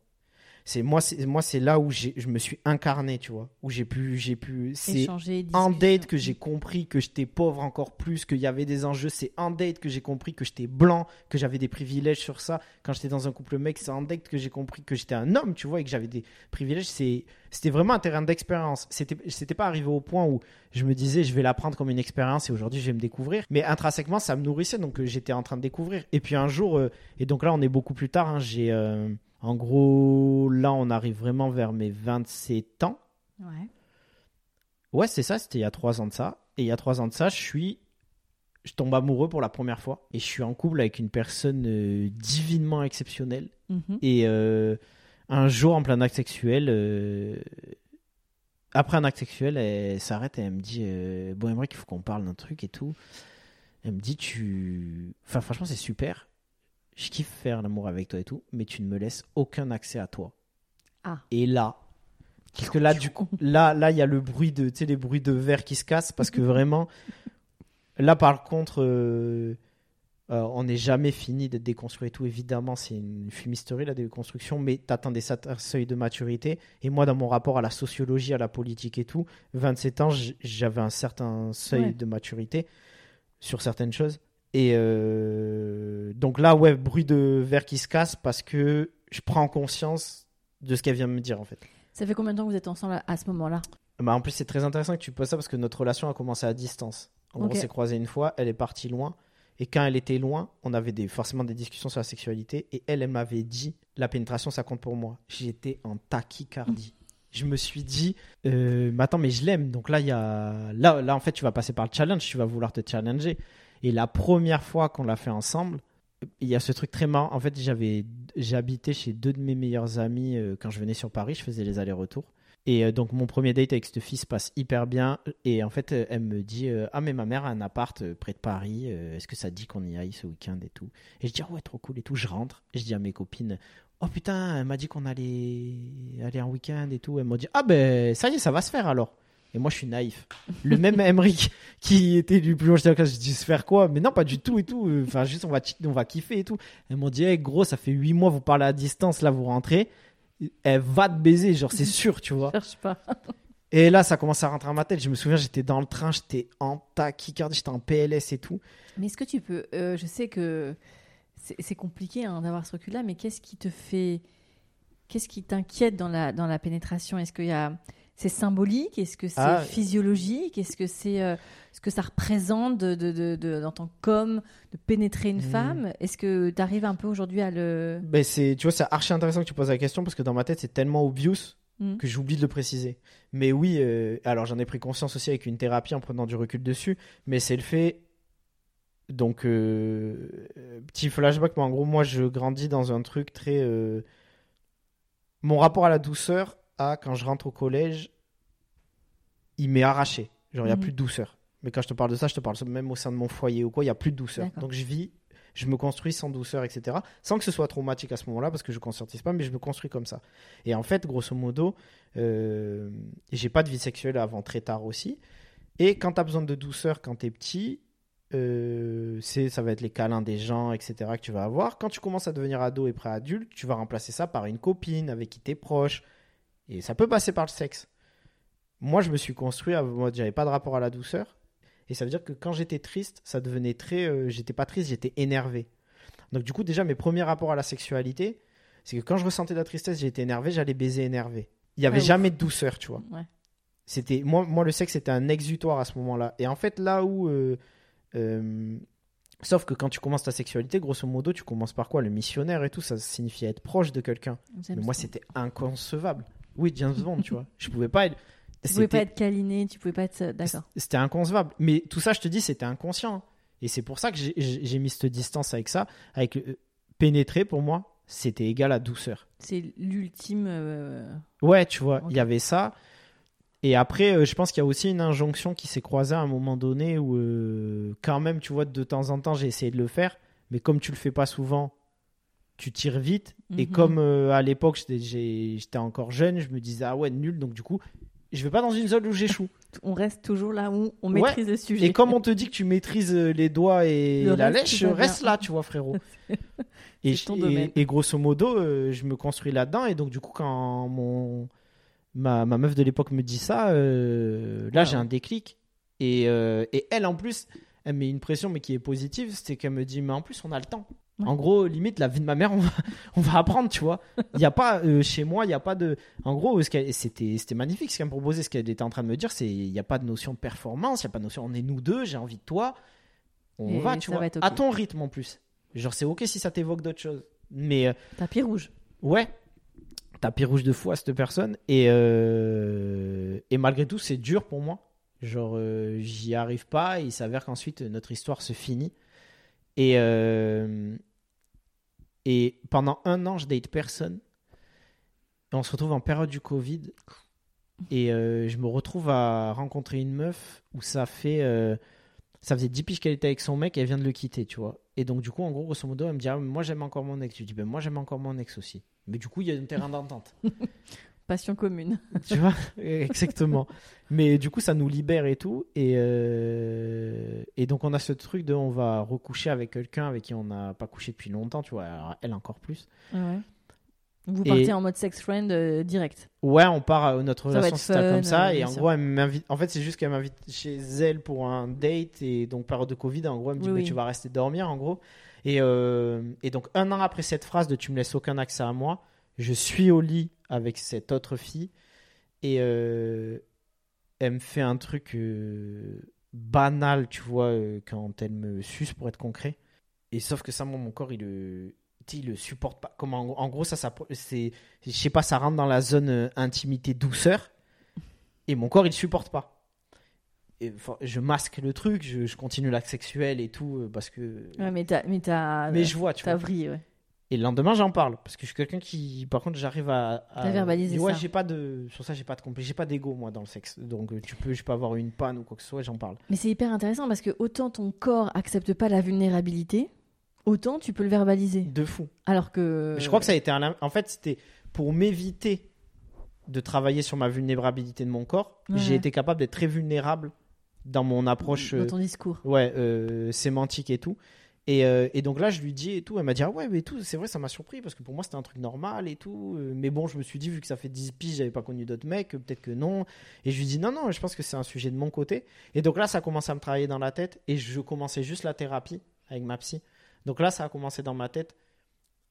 C'est moi, c'est moi, c'est là où je me suis incarné, tu vois, où j'ai pu, j'ai pu. C'est en date que j'ai compris que j'étais pauvre encore plus, qu'il y avait des enjeux. C'est en date que j'ai compris que j'étais blanc, que j'avais des privilèges sur ça. Quand j'étais dans un couple mec, c'est en date que j'ai compris que j'étais un homme, tu vois, et que j'avais des privilèges. C'est, c'était vraiment un terrain d'expérience. C'était, c'était pas arrivé au point où je me disais, je vais l'apprendre comme une expérience et aujourd'hui je vais me découvrir. Mais intrinsèquement, ça me nourrissait, donc euh, j'étais en train de découvrir. Et puis un jour, euh, et donc là, on est beaucoup plus tard. hein, j'ai, euh, en gros, là, on arrive vraiment vers mes 27 ans. Ouais. Ouais, c'est ça, c'était il y a trois ans de ça. Et il y a trois ans de ça, je suis. Je tombe amoureux pour la première fois. Et je suis en couple avec une personne euh, divinement exceptionnelle. Mhm. Et euh, un jour, en plein acte sexuel, euh, après un acte sexuel, elle s'arrête et elle me dit euh, Bon, Emmerich, il faut qu'on parle d'un truc et tout. Elle me dit Tu. Enfin, franchement, c'est super. Je kiffe faire l'amour avec toi et tout, mais tu ne me laisses aucun accès à toi. Ah. Et là, parce que là, du coup, là, là, il y a le bruit de, tu sais, les bruits de verre qui se cassent parce que vraiment, là, par contre, euh, euh, on n'est jamais fini d'être déconstruit et tout. Évidemment, c'est une fumisterie, la déconstruction, mais t'atteins des certains seuils de maturité. Et moi, dans mon rapport à la sociologie, à la politique et tout, 27 ans, j'avais un certain seuil Ouais. de maturité sur certaines choses. Et euh, donc là, ouais, bruit de verre qui se casse parce que je prends conscience de ce qu'elle vient de me dire, en fait. Ça fait combien de temps que vous êtes ensemble à, ce moment-là? Bah, en plus, c'est très intéressant que tu poses ça parce que notre relation a commencé à distance. En gros, on s'est croisé une fois, elle est partie loin. Et quand elle était loin, on avait des, forcément des discussions sur la sexualité. Et elle, elle m'avait dit la pénétration, ça compte pour moi. J'étais en tachycardie. Je me suis dit, euh, mais attends, mais je l'aime. Donc là, il y a... là, là, en fait, tu vas passer par le challenge. Tu vas vouloir te challenger. Et la première fois qu'on l'a fait ensemble, il y a ce truc très marrant. En fait, j'avais, j'habitais chez deux de mes meilleurs amis euh, quand je venais sur Paris. Je faisais les allers-retours. Et euh, donc, mon premier date avec cette fille se passe hyper bien. Et en fait, euh, elle me dit Ah, mais ma mère a un appart près de Paris. Est-ce que ça dit qu'on y aille ce week-end et tout? Et je dis Ah, ouais, trop cool et tout. Je rentre. Et je dis à mes copines Oh putain, elle m'a dit qu'on allait aller en week-end et tout. Elle m'a dit Ah, ben ça y est, ça va se faire alors. Et moi, je suis naïf. Le même Emric qui était du plus loin, j'étais classe, je dis se faire quoi? Mais non, pas du tout et tout. Enfin, juste on va, on va kiffer et tout. Elle m'a dit, hey, gros, ça fait 8 mois, vous parlez à distance, là, vous rentrez. Elle va te baiser, genre, c'est sûr, tu vois. Cherche pas. Et là, ça commence à rentrer dans ma tête. Je me souviens, j'étais dans le train, j'étais en tachycardie, j'étais en PLS et tout. Mais est-ce que tu peux. euh, je sais que c'est c'est compliqué hein, d'avoir ce recul-là, mais qu'est-ce qui te fait. Qu'est-ce qui t'inquiète dans la, dans la pénétration? Est-ce qu'il y a. C'est symbolique Est-ce que c'est Ah. physiologique Est-ce que c'est euh, ce que ça représente de, de, de, de- en tant qu'homme de pénétrer une Mhm. femme? Est-ce que tu arrives un peu aujourd'hui à le. Ben, c'est, tu vois, c'est archi intéressant que tu poses la question parce que dans ma tête, c'est tellement obvious Mhm. que j'oublie de le préciser. Mais oui, euh, alors j'en ai pris conscience aussi avec une thérapie en prenant du recul dessus, mais c'est le fait. Donc, euh, petit flashback, mais en gros, moi je grandis dans un truc très. Mon rapport à la douceur, à quand je rentre au collège, il m'est arraché. Genre, il n'y a Mhm. plus de douceur. Mais quand je te parle de ça, je te parle même au sein de mon foyer ou quoi, il n'y a plus de douceur. Donc, je vis, je me construis sans douceur, etc. Sans que ce soit traumatique à ce moment-là, parce que je ne conscientise pas, mais je me construis comme ça. Et en fait, grosso modo, euh, j'ai pas de vie sexuelle avant très tard aussi. Et quand tu as besoin de douceur quand tu es petit, euh, c'est, ça va être les câlins des gens, etc. que tu vas avoir. Quand tu commences à devenir ado et pré-adulte, tu vas remplacer ça par une copine avec qui tu es proche. Et ça peut passer par le sexe. Moi, je me suis construit, à mode, j'avais pas de rapport à la douceur. Et ça veut dire que quand j'étais triste, ça devenait très. euh, j'étais pas triste, j'étais énervé. Donc, du coup, déjà, mes premiers rapports à la sexualité, c'est que quand je ressentais de la tristesse, j'étais énervé, j'allais baiser énervé. Il y avait Ouais, ouf. jamais de douceur, tu vois. Ouais. C'était moi, moi le sexe c'était un exutoire à ce moment-là. Et en fait là où, euh, euh, sauf que quand tu commences ta sexualité, grosso modo, tu commences par quoi? Le missionnaire et tout, ça signifie être proche de quelqu'un. Mais moi c'était inconcevable. Oui, James Bond, tu vois. Je pouvais pas être. Tu pouvais pas être câliné, tu pouvais pas être. D'accord. C'était inconcevable. Mais tout ça, je te dis, c'était inconscient. Et c'est pour ça que j'ai- mis cette distance avec ça. Avec euh, pénétrer, pour moi, c'était égal à douceur. C'est l'ultime. euh, Ouais, tu vois, il y avait ça. Et après, euh, je pense qu'il y a aussi une injonction qui s'est croisée à un moment donné où, euh, quand même, tu vois, de temps en temps, j'ai essayé de le faire. Mais comme tu le fais pas souvent, tu tires vite. Et Mhm. comme euh, à l'époque, j'étais- encore jeune, je me disais, ah ouais, nul. Donc, du coup, je vais pas dans une zone où j'échoue. On reste toujours là où on Ouais. maîtrise le sujet. Et comme on te dit que tu maîtrises euh, les doigts et Le la lèche, reste là, tu vois, frérot. et, ton grosso modo, euh, je me construis là-dedans. Et donc, du coup, quand mon, ma, ma meuf de l'époque me dit ça, euh, là, Wow. j'ai un déclic. Et, euh, et elle, en plus, elle met une pression, mais qui est positive, c'est qu'elle me dit, mais en plus, on a le temps. Ouais. En gros, limite, la vie de ma mère, on va, on va apprendre, tu vois. Il n'y a pas, euh, chez moi, il n'y a pas de. En gros, c'était magnifique ce qu'elle me proposait. Ce qu'elle était en train de me dire, c'est il n'y a pas de notion de performance, il n'y a pas de notion, on est nous deux, j'ai envie de toi. On Et va, tu vois. va. À ton rythme en plus. Genre, c'est ok si ça t'évoque d'autres choses. Mais euh, Tapis rouge. ouais, tapis rouge de fou à cette personne. Et, euh, et malgré tout, c'est dur pour moi. Genre, j'y arrive pas. Et il s'avère qu'ensuite, notre histoire se finit. Et, euh, et pendant un an, je date personne. On se retrouve en période du Covid. Et euh, je me retrouve à rencontrer une meuf où ça fait. euh, ça faisait 10 piges qu'elle était avec son mec et elle vient de le quitter, tu vois. Et donc, du coup, en gros, grosso modo, elle me dit ah, Moi, j'aime encore mon ex. Je dis ben, Moi, j'aime encore mon ex aussi. Mais du coup, il y a un terrain d'entente. Passion commune. tu vois Exactement. Mais du coup, ça nous libère et tout. Et, euh, et donc, on a ce truc de on va recoucher avec quelqu'un avec qui on n'a pas couché depuis longtemps, tu vois. Alors, elle encore plus. Ouais. Vous Et- partez en mode sex friend euh, direct. Ouais, on part à notre Ça relation fun, comme ça. euh, et en sûr. gros, elle m'invite. En fait, c'est juste qu'elle m'invite chez elle pour un date. Et donc, période de Covid, en gros, elle me dit Oui, Mais oui. tu vas rester dormir, en gros. Et, euh, et donc, un an après cette phrase de Tu me laisses aucun accès à moi, je suis au lit avec cette autre fille. Et euh, elle me fait un truc euh, banal, tu vois, euh, quand elle me suce, pour être concret. Et sauf que ça, moi, mon corps, il le. Il le supporte pas. Comme en, en gros, ça, ça c'est, je sais pas, ça rentre dans la zone intimité douceur, et mon corps, il supporte pas. et, je masque le truc, je, je continue l'acte sexuel et tout parce que. Ouais, mais t'as, mais t'as, Mais je vois, tu t'as vois. vrillé, ouais. Et le lendemain, j'en parle parce que je suis quelqu'un qui, par contre, j'arrive à. à T'as verbalisé Ouais, ça. j'ai pas de. Sur ça, j'ai pas de complexe, j'ai pas d'ego moi dans le sexe. Donc euh, tu peux, je peux avoir une panne ou quoi que ce soit, j'en parle. Mais c'est hyper intéressant parce que autant ton corps accepte pas la vulnérabilité, autant tu peux le verbaliser. De fou. Alors que. Je crois que ça a été un. En fait, c'était pour m'éviter de travailler sur ma vulnérabilité de mon corps. Ouais. J'ai été capable d'être très vulnérable dans mon approche. Dans euh, ton discours. ouais, euh, sémantique et tout. Et, euh, et donc là, je lui dis et tout. Elle m'a dit, ah ouais, mais tout, c'est vrai, ça m'a surpris parce que pour moi, c'était un truc normal et tout. Euh, Mais bon, je me suis dit, vu que ça fait 10 piges, j'avais pas connu d'autres mecs, euh, peut-être que non. Et je lui dis, non, non, je pense que c'est un sujet de mon côté. Et donc là, ça a commencé à me travailler dans la tête et je commençais juste la thérapie avec ma psy. Donc là, ça a commencé dans ma tête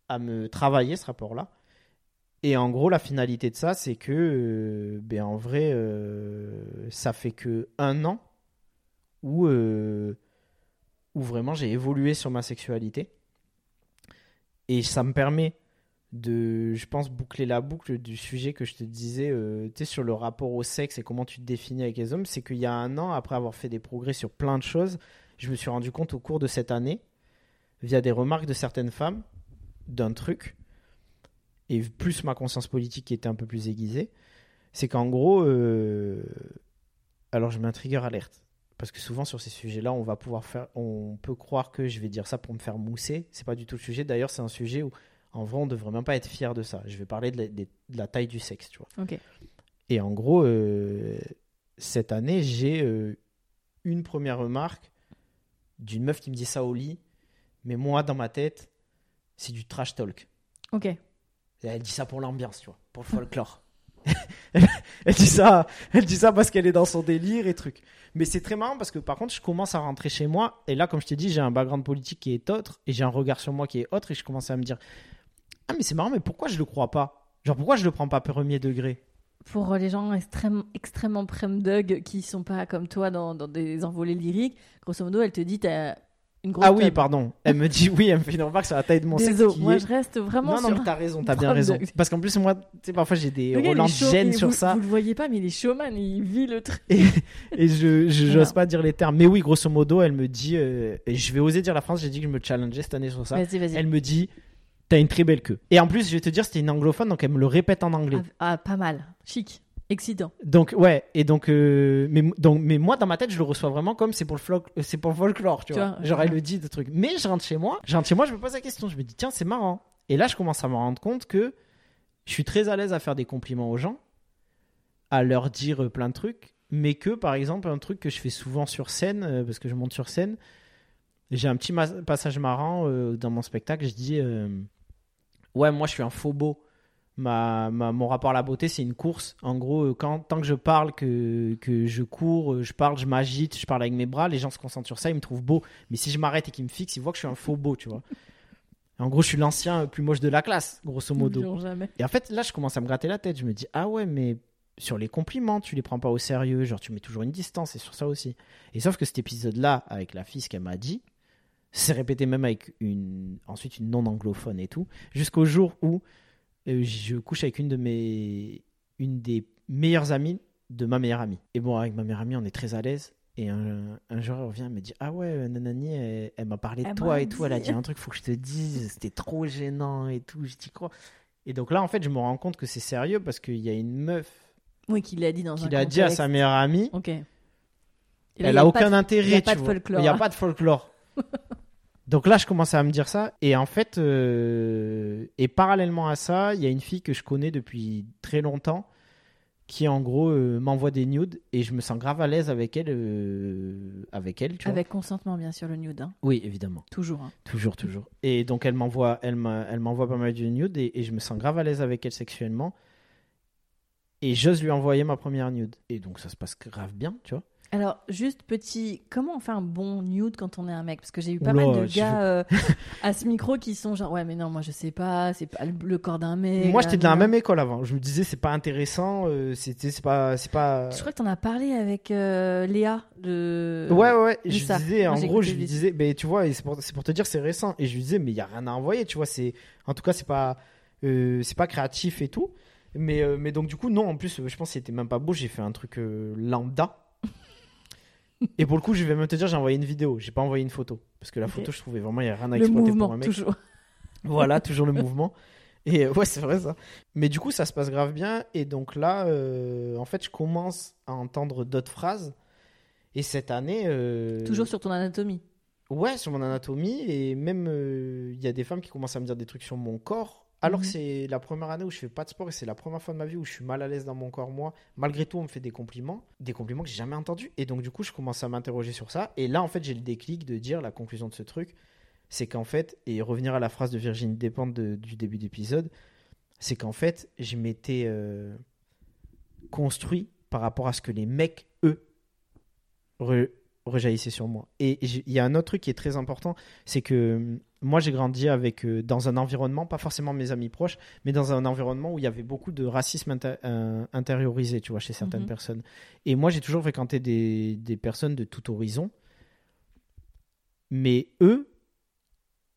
à me travailler ce rapport-là. Et en gros, la finalité de ça, c'est que, ben en vrai, ça fait que un an où, où vraiment j'ai évolué sur ma sexualité. Et ça me permet de, je pense, boucler la boucle du sujet que je te disais, euh, sur le rapport au sexe et comment tu te définis avec les hommes. C'est qu'il y a un an, après avoir fait des progrès sur plein de choses, je me suis rendu compte au cours de cette année, via des remarques de certaines femmes, d'un truc, et plus ma conscience politique qui était un peu plus aiguisée, c'est qu'en gros, euh, alors je mets un trigger alerte. Parce que souvent sur ces sujets-là, on va pouvoir faire, on peut croire que je vais dire ça pour me faire mousser. C'est pas du tout le sujet. D'ailleurs, c'est un sujet où, en vrai, on devrait même pas être fier de ça. Je vais parler de la, des- de la taille du sexe, tu vois. Ok. Et en gros, euh, cette année, j'ai euh, une première remarque d'une meuf qui me dit ça au lit, mais moi, dans ma tête, c'est du trash talk. Ok. Et elle dit ça pour l'ambiance, tu vois, pour le folklore. elle, dit ça, parce qu'elle est dans son délire et truc. Mais c'est très marrant parce que par contre, je commence à rentrer chez moi et là, comme je t'ai dit, j'ai un background politique qui est autre et j'ai un regard sur moi qui est autre et je commence à me dire ah mais c'est marrant, mais pourquoi je le crois pas? Genre pourquoi je le prends pas premier degré? Pour les gens extrême, extrêmement prem-dug qui sont pas comme toi dans, des envolées lyriques, grosso modo, elle te dit une grosse. Ah oui, pardon. Elle me dit oui, elle me fait une remarque sur la taille de mon sexe. Désolé, moi est- je reste vraiment Non, non, sur. mais t'as raison, t'as bien raison. de- Parce qu'en plus, moi, tu sais, parfois j'ai des relents de gêne sur vous, ça. Vous le voyez pas, mais il est showman, il vit le truc. et, et je j'ose pas dire les termes mais oui grosso modo elle me dit euh, et je vais oser dire la phrase j'ai dit que je me challengeais cette année sur ça Vas-y, vas-y. elle me dit t'as une très belle queue et en plus je vais te dire c'était une anglophone donc elle me le répète en anglais Ah, ah, pas mal. Chic. Excitant. donc ouais et donc euh, mais donc mais moi dans ma tête je le reçois vraiment comme c'est pour le floc- euh, c'est pour le folklore tu Tu vois vois, genre ouais. elle le dit de trucs mais je rentre chez moi je rentre chez moi je me pose la question je me dis tiens c'est marrant et là je commence à me rendre compte que je suis très à l'aise à faire des compliments aux gens à leur dire euh, plein de trucs, mais que par exemple un truc que je fais souvent sur scène, parce que je monte sur scène, j'ai un petit passage marrant euh, dans mon spectacle, je dis euh, ouais moi je suis un faux beau. Ma, ma- mon rapport à la beauté c'est une course. En gros, euh, quand, tant que je parle, que, que je cours, euh, je parle, je m'agite, je parle avec mes bras, les gens se concentrent sur ça, ils me trouvent beau. Mais si je m'arrête et qu'ils me fixent, ils voient que je suis un faux beau, tu vois. En gros, je suis l'ancien plus moche de la classe, grosso modo. Et en fait, là, je commence à me gratter la tête. Je me dis, ah ouais, mais sur les compliments, tu les prends pas au sérieux. Genre, tu mets toujours une distance, et sur ça aussi. Et sauf que cet épisode-là, avec la fille, ce qu'elle m'a dit, c'est répété même avec une, ensuite une non-anglophone et tout, jusqu'au jour où je couche avec une de mes, une des meilleures amies de ma meilleure amie. Et bon, avec ma meilleure amie, on est très à l'aise. Et un, un jour, elle revient, elle me dit Ah ouais, Nanani, elle, elle m'a parlé de Elle toi et tout. Elle a dit. un truc, faut que je te dise, c'était trop gênant et tout. Je t'y crois. Et donc là, en fait, je me rends compte que c'est sérieux parce qu'il y a une meuf Oui, qu'il l'a dit dans un qui l'a dit à sa meilleure amie. Ok. Là, Elle a pas aucun de- intérêt. il y a tu pas de vois. folklore. Il n'y a pas de folklore. Donc là, je commence à me dire ça. Et en fait, euh, et parallèlement à ça, il y a une fille que je connais depuis très longtemps qui, en gros, euh, m'envoie des nudes et je me sens grave à l'aise avec elle. euh, avec elle, tu vois. Avec consentement, bien sûr, le nude. hein. Oui, évidemment. Toujours. hein. Toujours, toujours. Et donc, elle m'envoie, elle m'a- elle m'envoie pas mal de nudes et, et je me sens grave à l'aise avec elle sexuellement. Et j'ose lui envoyer ma première nude. Et donc, ça se passe grave bien, tu vois. Alors, juste petit, comment on fait un bon nude quand on est un mec? Parce que j'ai eu pas Oula, mal de gars euh, à ce micro qui sont genre, ouais, mais non, moi je sais pas, c'est pas le, corps d'un mec. Moi, j'étais de la même école avant. Je me disais, c'est pas intéressant. euh, c'était, c'est pas, c'est pas. Je crois que t'en as parlé avec euh, Léa de. Ouais, ouais, je ça. disais, Moi, en gros, je lui disais, mais tu vois, c'est pour, c'est pour te dire, c'est récent. Et je lui disais, mais il y a rien à envoyer, tu vois. C'est, en tout cas, c'est pas, c'est pas créatif et tout. Mais, mais donc, du coup, non, en plus, je pense que c'était même pas beau. J'ai fait un truc lambda. Et pour le coup, je vais même te dire, j'ai envoyé une vidéo, j'ai pas envoyé une photo. Parce que la photo, je trouvais vraiment, il n'y a rien à Le exploiter mouvement, pour un mec. toujours. Voilà, toujours le mouvement. Et euh, ouais, c'est vrai ça. Mais du coup, ça se passe grave bien. Et donc là, euh, en fait, je commence à entendre d'autres phrases. Et cette année. euh, Toujours sur ton anatomie. Ouais, sur mon anatomie. Et même, euh, il y a des femmes qui commencent à me dire des trucs sur mon corps. Alors Mhm. que c'est la première année où je fais pas de sport et c'est la première fois de ma vie où je suis mal à l'aise dans mon corps, moi. Malgré tout, on me fait des compliments. Des compliments que j'ai jamais entendus. Et donc, du coup, je commence à m'interroger sur ça. Et là, en fait, j'ai le déclic de dire la conclusion de ce truc. C'est qu'en fait, et revenir à la phrase de Virginie Despentes de- du début d'épisode, c'est qu'en fait, je m'étais euh, construit par rapport à ce que les mecs, eux, re- rejaillissaient sur moi. Et il y a un autre truc qui est très important, c'est que moi j'ai grandi avec euh, dans un environnement, pas forcément mes amis proches, mais dans un environnement où il y avait beaucoup de racisme euh, intériorisé, tu vois, chez certaines Mhm. personnes. Et moi j'ai toujours fréquenté des, des personnes de tout horizon, mais eux,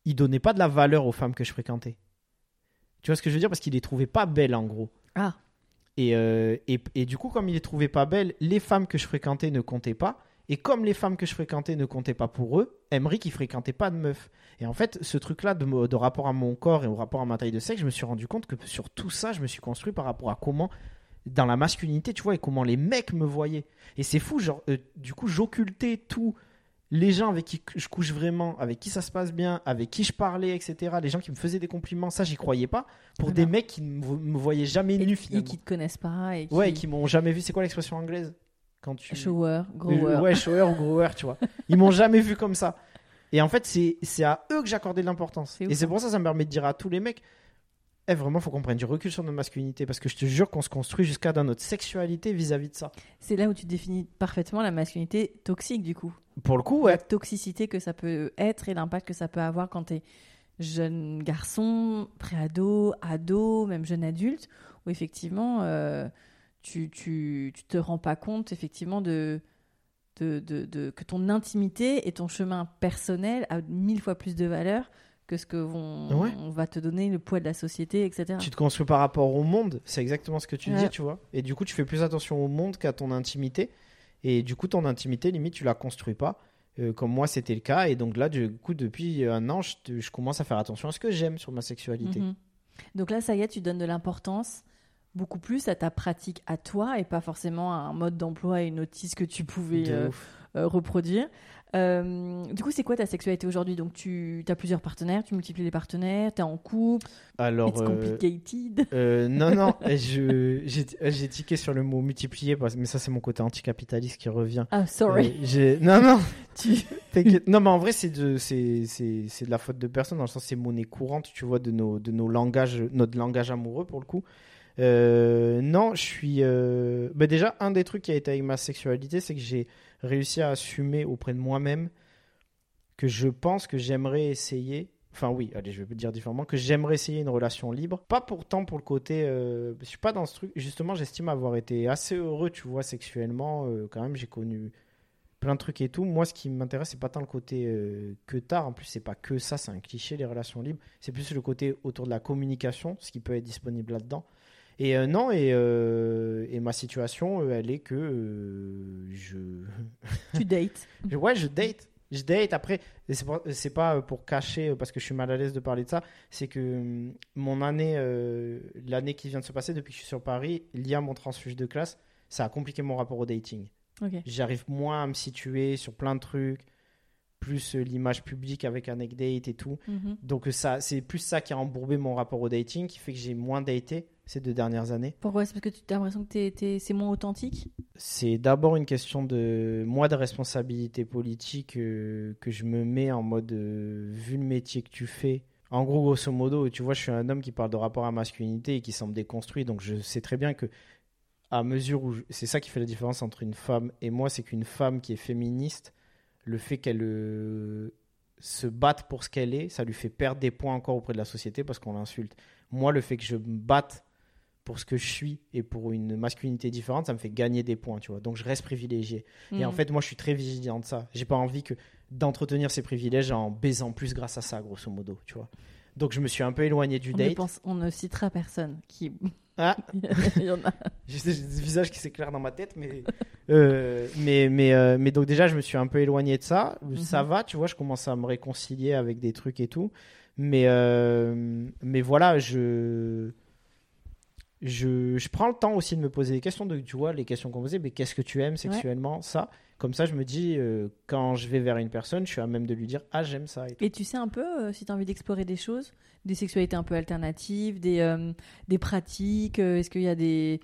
ils donnaient pas de la valeur aux femmes que je fréquentais. Tu vois ce que je veux dire? Parce qu'ils les trouvaient pas belles en gros. Ah, Et, euh, et, et du coup, comme ils les trouvaient pas belles, les femmes que je fréquentais ne comptaient pas. Et comme les femmes que je fréquentais ne comptaient pas pour eux, Emery qui fréquentait pas de meufs. Et en fait, ce truc-là de, rapport à mon corps et au rapport à ma taille de sexe, je me suis rendu compte que sur tout ça, je me suis construit par rapport à comment, dans la masculinité, tu vois, et comment les mecs me voyaient. Et c'est fou, genre, euh, du coup, j'occultais tout. Les gens avec qui je couche vraiment, avec qui ça se passe bien, avec qui je parlais, etc. Les gens qui me faisaient des compliments, ça, j'y croyais pas. Pour Ah des mecs qui ne me voyaient jamais et, nu, et finalement. qui te connaissent pas et qui... Ouais, et qui m'ont jamais vu. C'est quoi l'expression anglaise? Quand tu. Shower, grower. Ouais, shower ou grower, tu vois. Ils m'ont jamais vu comme ça. Et en fait, c'est c'est à eux que j'accordais de l'importance. Et c'est hein. pour ça que ça me permet de dire à tous les mecs eh, vraiment, faut qu'on prenne du recul sur notre masculinité. Parce que je te jure qu'on se construit jusqu'à dans notre sexualité vis-à-vis de ça. C'est là où tu définis parfaitement la masculinité toxique, du coup. Pour le coup, La ouais. toxicité que ça peut être et l'impact que ça peut avoir quand t'es jeune garçon, pré-ado, ado, même jeune adulte, où effectivement, euh, tu, tu, tu te rends pas compte, effectivement, de, de, de, de- que ton intimité et ton chemin personnel a mille fois plus de valeur que ce que vont, Ouais. on va te donner le poids de la société, etc. Tu te construis par rapport au monde. C'est exactement ce que tu Ouais. dis, tu vois. Et du coup, tu fais plus attention au monde qu'à ton intimité. Et du coup, ton intimité, limite, tu la construis pas. Euh, comme moi, c'était le cas. Et donc là, du coup, depuis un an, je, je commence à faire attention à ce que j'aime sur ma sexualité. Mhm. Donc là, ça y est, tu donnes de l'importance beaucoup plus à ta pratique à toi et pas forcément à un mode d'emploi et une notice que tu pouvais euh, euh, reproduire. Euh, du coup, c'est quoi ta sexualité aujourd'hui? Donc, tu as plusieurs partenaires, tu multiplies les partenaires, tu es en couple, Alors, it's complicated. non, non, j'ai, tiqué sur le mot multiplier, mais ça, c'est mon côté anticapitaliste qui revient. Ah, sorry. Non, non, Tu-. Non, mais en vrai, c'est de, la faute de personne, dans le sens c'est monnaie courante, tu vois, de nos, de nos langages, notre langage amoureux, pour le coup. Euh, non, je suis. euh, bah déjà, un des trucs qui a été avec ma sexualité, c'est que j'ai réussi à assumer auprès de moi-même que je pense que j'aimerais essayer. Enfin, oui, allez, je vais dire différemment. Que j'aimerais essayer une relation libre. Pas pourtant pour le côté. euh, je suis pas dans ce truc. Justement, j'estime avoir été assez heureux, tu vois, sexuellement. euh, quand même, j'ai connu plein de trucs et tout. Moi, ce qui m'intéresse, c'est pas tant le côté que tard. En plus, c'est pas que ça, c'est un cliché, les relations libres. C'est plus le côté autour de la communication, ce qui peut être disponible là-dedans. Et euh, non, et, euh, et ma situation, euh, elle est que euh, je... tu dates. Ouais, je date. Je date. Après, c'est pas, pour cacher, parce que je suis mal à l'aise de parler de ça, c'est que hum, mon année, l'année qui vient de se passer depuis que je suis sur Paris, lié à mon transfuge de classe, ça a compliqué mon rapport au dating. J'arrive moins à me situer sur plein de trucs, plus l'image publique avec un date et tout. Mhm. Donc ça, c'est plus ça qui a embourbé mon rapport au dating, qui fait que j'ai moins daté ces deux dernières années. Pourquoi? C'est parce que tu as l'impression que c'est moins authentique? C'est d'abord une question de moi de responsabilité politique euh, que je me mets en mode euh, vu le métier que tu fais. En gros, grosso modo, tu vois, je suis un homme qui parle de rapport à masculinité et qui semble déconstruit, donc je sais très bien que à mesure où je- c'est ça qui fait la différence entre une femme et moi, c'est qu'une femme qui est féministe, le fait qu'elle euh, se batte pour ce qu'elle est, ça lui fait perdre des points encore auprès de la société parce qu'on l'insulte. Moi, le fait que je me batte pour ce que je suis et pour une masculinité différente, ça me fait gagner des points, tu vois. Donc je reste privilégié. Et en Mhm. fait, moi, je suis très vigilant de ça. J'ai pas envie que d'entretenir ces privilèges en baisant plus grâce à ça, grosso modo, tu vois. Donc je me suis un peu éloigné du on ne, date. pense, on ne citera personne qui Ah. Il y en a. J'ai des visages qui s'éclairent dans ma tête, mais, euh, mais, mais, euh, mais donc déjà, je me suis un peu éloigné de ça. Ça va, tu vois, je commence à me réconcilier avec des trucs et tout. Mais, euh, mais voilà, je, je, je prends le temps aussi de me poser des questions. De, tu vois, les questions qu'on posait, mais qu'est-ce que tu aimes sexuellement Ça, comme ça, je me dis, euh, quand je vais vers une personne, je suis à même de lui dire, ah, j'aime ça. Et, tu sais un peu euh, si tu as envie d'explorer des choses, des sexualités un peu alternatives, des, euh, des pratiques, est-ce qu'il y a des.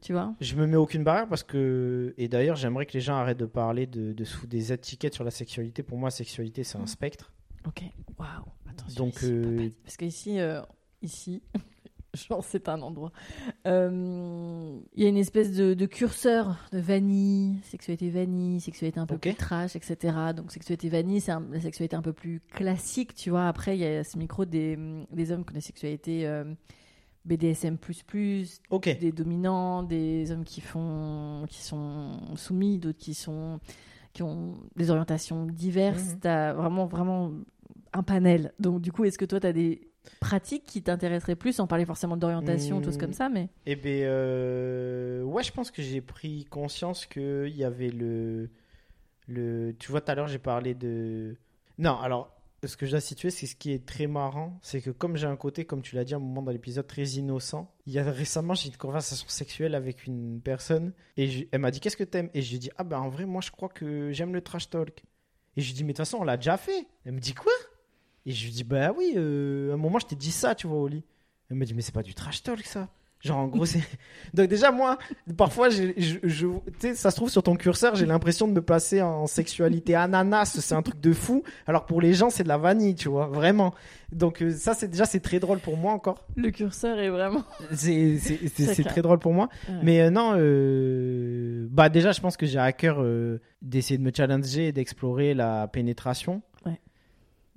Tu vois? Je me mets aucune barrière parce que, et d'ailleurs, j'aimerais que les gens arrêtent de parler de, de sous des étiquettes sur la sexualité. Pour moi, sexualité, c'est un spectre. Ok. Waouh. Attention. Donc, ici, Parce qu'ici, euh, ici, genre, c'est un endroit. Euh, Il y a une espèce de, de curseur de vanille, sexualité vanille, sexualité un peu plus trash, etc. Donc, sexualité vanille, c'est la sexualité un peu plus classique, tu vois. Après, il y a ce micro des, des hommes qui ont des sexualités euh, BDSM, Ok. des dominants, des hommes qui font, qui sont soumis, d'autres qui sont, qui ont des orientations diverses. Mhm. T'as vraiment, vraiment un panel. Donc, du coup, est-ce que toi, t'as des pratiques qui t'intéresseraient plus, sans parler forcément d'orientation, Hmm. choses comme ça, mais Eh bien, euh, ouais, je pense que j'ai pris conscience qu'il y avait le, le. Tu vois, tout à l'heure, j'ai parlé de. Non, alors, ce que je dois situer, c'est ce qui est très marrant, c'est que comme j'ai un côté, comme tu l'as dit à un moment dans l'épisode, très innocent, il y a récemment, j'ai eu une conversation sexuelle avec une personne et je- elle m'a dit Qu'est-ce que t'aimes? Et je lui ai dit Ah, ben en vrai, moi, je crois que j'aime le trash talk. Et je lui ai dit Mais de toute façon, on l'a déjà fait. Elle me dit Quoi? Et je lui dit Bah oui, euh, à un moment, je t'ai dit ça, tu vois, au lit. Elle me dit Mais c'est pas du trash talk, ça. Genre, en gros, c'est. Donc, déjà, moi, parfois, je, je- tu sais, ça se trouve sur ton curseur, j'ai l'impression de me placer en sexualité ananas. C'est un truc de fou. Alors, pour les gens, c'est de la vanille, tu vois, vraiment. Donc, euh, ça, c'est déjà, c'est très drôle pour moi encore. le curseur est vraiment. C'est très drôle pour moi. Ouais. Mais euh, non, euh, bah, déjà, je pense que j'ai à cœur euh, d'essayer de me challenger et d'explorer la pénétration.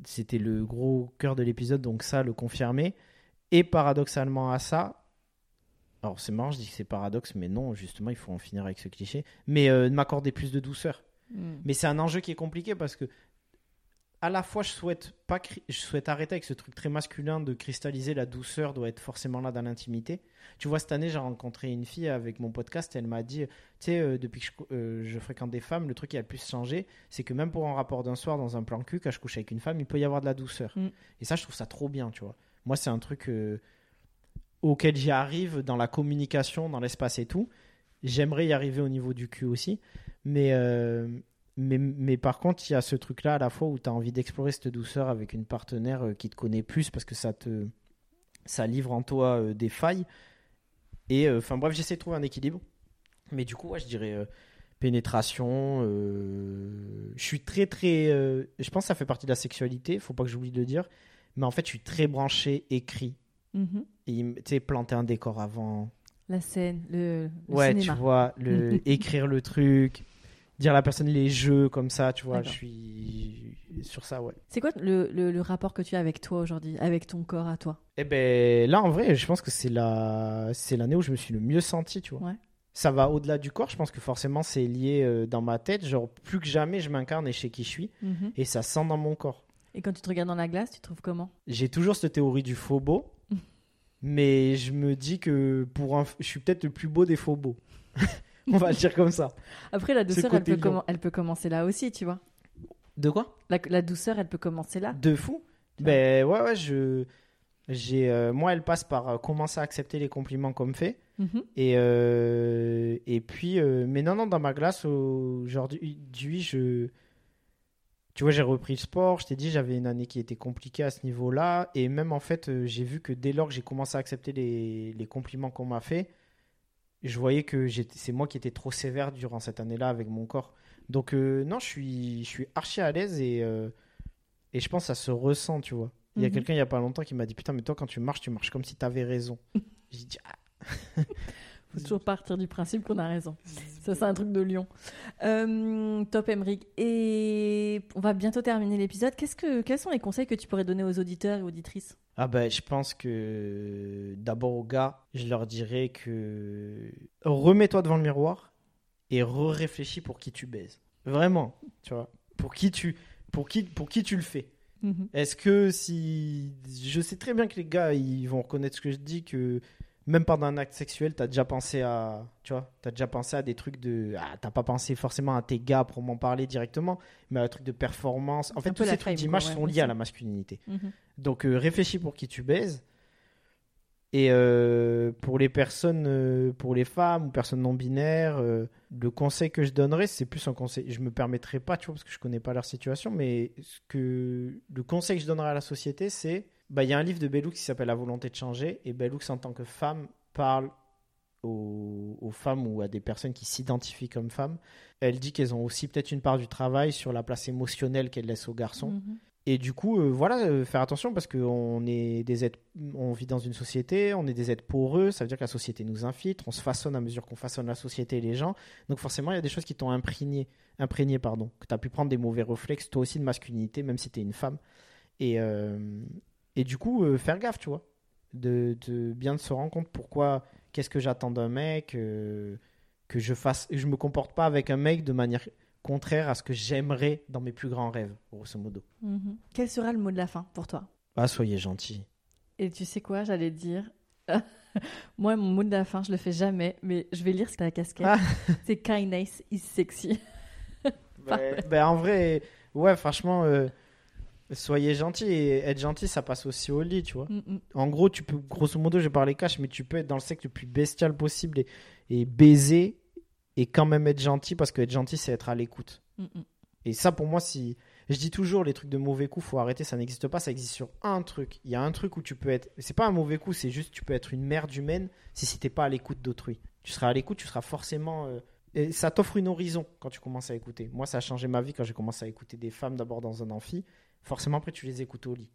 C'était le gros cœur de l'épisode, donc ça, le confirmer. Et paradoxalement à ça, alors c'est marrant, je dis que c'est paradoxe, mais non, justement, il faut en finir avec ce cliché. Mais euh, de m'accorder plus de douceur. Mm. Mais c'est un enjeu qui est compliqué parce que à la fois je souhaite pas je souhaite arrêter avec ce truc très masculin de cristalliser la douceur doit être forcément là dans l'intimité. Tu vois cette année j'ai rencontré une fille avec mon podcast, elle m'a dit tu sais euh, depuis que je, euh, je fréquente des femmes, le truc qui a le plus changé, c'est que même pour un rapport d'un soir dans un plan cul quand je couche avec une femme, il peut y avoir de la douceur. Mm. Et ça je trouve ça trop bien, tu vois. Moi c'est un truc euh, auquel j'y arrive dans la communication, dans l'espace et tout. J'aimerais y arriver au niveau du cul aussi, mais mais, mais par contre, il y a ce truc-là à la fois où tu as envie d'explorer cette douceur avec une partenaire euh, qui te connaît plus parce que ça te ça livre en toi euh, des failles. Et euh, enfin bref, j'essaie de trouver un équilibre. Mais du coup, ouais, je dirais euh, pénétration. euh, Je suis très très. Je pense que ça fait partie de la sexualité, faut pas que j'oublie de le dire. Mais en fait, je suis très branché écrit. Il me- tu sais, planter un décor avant. La scène, le, le Ouais, cinéma. tu vois, le, écrire le truc, dire à la personne les jeux comme ça, tu vois, je suis sur ça, ouais. C'est quoi le, le- le rapport que tu as avec toi aujourd'hui, avec ton corps à toi? Et ben là, en vrai, je pense que c'est la, c'est l'année où je me suis le mieux senti, tu vois. Ouais. Ça va au-delà du corps, je pense que forcément c'est lié euh, dans ma tête, genre plus que jamais je m'incarne et je sais qui je suis, Mhm. et ça sent dans mon corps. Et quand tu te regardes dans la glace, tu te trouves comment? J'ai toujours cette théorie du faux beau, mais je me dis que pour un, je suis peut-être le plus beau des faux beaux. On va le dire comme ça. Après, la Ce douceur, elle peut, elle commencer là aussi, tu vois. De quoi? La, la douceur, elle peut commencer là. De fou? Ben ouais, ouais, je. J'ai, euh, moi, elle passe par euh, commencer à accepter les compliments comme fait. Mhm. Et, euh, et puis, mais non, non, dans ma glace, aujourd'hui, je. Tu vois, j'ai repris le sport. Je t'ai dit, j'avais une année qui était compliquée à ce niveau-là. Et même, en fait, j'ai vu que dès lors que j'ai commencé à accepter les, les compliments qu'on m'a fait, je voyais que c'est moi qui étais trop sévère durant cette année-là avec mon corps. Donc, euh, non, je suis, je suis archi à l'aise et, euh, et je pense que ça se ressent, tu vois. Il y a Mhm. quelqu'un il y a pas longtemps qui m'a dit Putain, mais toi, quand tu marches, tu marches comme si tu avais raison. J'ai dit Ah, Faut toujours partir du principe qu'on a raison. Ça, c'est un truc de lion. Euh, top, Emric. Et on va bientôt terminer l'épisode. Qu'est-ce que, quels sont les conseils que tu pourrais donner aux auditeurs et auditrices? Ah ben, je pense que d'abord aux gars, je leur dirais que remets-toi devant le miroir et re-réfléchis pour qui tu baises. Vraiment, tu vois. Pour qui tu, pour qui, pour qui tu le fais. Mhm. Est-ce que si... Je sais très bien que les gars, ils vont reconnaître ce que je dis, que même pendant un acte sexuel, t'as déjà pensé à, tu vois, t'as déjà pensé à des trucs de, ah, t'as pas pensé forcément à tes gars pour m'en parler directement, mais à un truc de performance. En fait, tous ces trucs d'image sont liés à la masculinité. Mhm. Donc, euh, réfléchis pour qui tu baises. Et euh, pour les personnes, euh, pour les femmes ou personnes non binaires, le conseil que je donnerais, c'est plus un conseil. Je me permettrai pas, tu vois, parce que je connais pas leur situation, mais ce que le conseil que je donnerais à la société, c'est bah, il y a un livre de Bellux qui s'appelle La volonté de changer. Et Bellux, en tant que femme, parle aux, femmes ou à des personnes qui s'identifient comme femmes. Elle dit qu'elles ont aussi peut-être une part du travail sur la place émotionnelle qu'elles laissent aux garçons. Mhm. Et du coup, euh, voilà, euh, faire attention parce qu'on est des êtres, on vit dans une société, on est des êtres poreux, ça veut dire que la société nous infiltre, on se façonne à mesure qu'on façonne la société et les gens. Donc forcément, il y a des choses qui t'ont imprégné, imprégné, pardon, que tu as pu prendre des mauvais réflexes, toi aussi, de masculinité, même si tu es une femme. Et, euh, et du coup, euh, faire gaffe, tu vois. De, de, bien se rendre compte pourquoi, qu'est-ce que j'attends d'un mec, euh, que je fasse, je me comporte pas avec un mec de manière contraire à ce que j'aimerais dans mes plus grands rêves, grosso modo. Mhm. Quel sera le mot de la fin pour toi? Ah, soyez gentil. Et tu sais quoi, j'allais dire. Moi, mon mot de la fin, je le fais jamais, mais je vais lire ce que la casquette. Ah. C'est kindness is sexy. ben, ben, en vrai, ouais, franchement. Euh, Soyez gentil et être gentil, ça passe aussi au lit, tu vois. Mm, mm. En gros, tu peux, grosso modo, je vais parler cash, mais tu peux être dans le sexe le plus bestial possible et, baiser et quand même être gentil parce que être gentil, c'est être à l'écoute. Mm, et ça, pour moi, si je dis toujours les trucs de mauvais coup, faut arrêter, ça n'existe pas, ça existe sur un truc. Il y a un truc où tu peux être, c'est pas un mauvais coup, c'est juste tu peux être une merde humaine si tu t'es pas à l'écoute d'autrui. Tu seras à l'écoute, tu seras forcément euh, et ça t'offre une horizon quand tu commences à écouter. Moi, ça a changé ma vie quand j'ai commencé à écouter des femmes d'abord dans un amphi forcément après tu les écoutes au lit.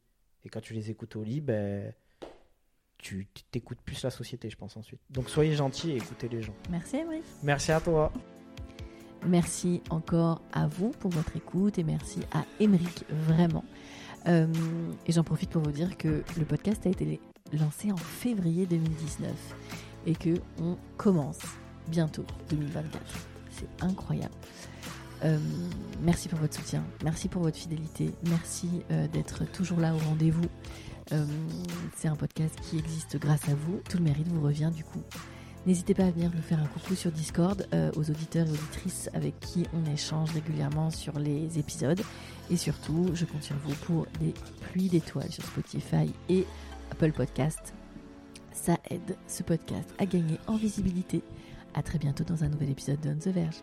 Et quand tu les écoutes au lit, ben, tu t'écoutes plus la société, je pense ensuite. Donc soyez gentils et écoutez les gens. Merci Emery. Merci à toi. Merci encore à vous pour votre écoute et merci à Émeric vraiment. Euh, et j'en profite pour vous dire que le podcast a été lancé en février 2019 et que on commence bientôt 2024. C'est incroyable. Euh, merci pour votre soutien, merci pour votre fidélité, merci euh, d'être toujours là au rendez-vous. Euh, c'est un podcast qui existe grâce à vous. Tout le mérite vous revient du coup. N'hésitez pas à venir nous faire un coucou sur Discord aux auditeurs et auditrices avec qui on échange régulièrement sur les épisodes. Et surtout, je compte sur vous pour des pluies d'étoiles sur Spotify et Apple Podcast. Ça aide ce podcast à gagner en visibilité. À très bientôt dans un nouvel épisode de On the Verge.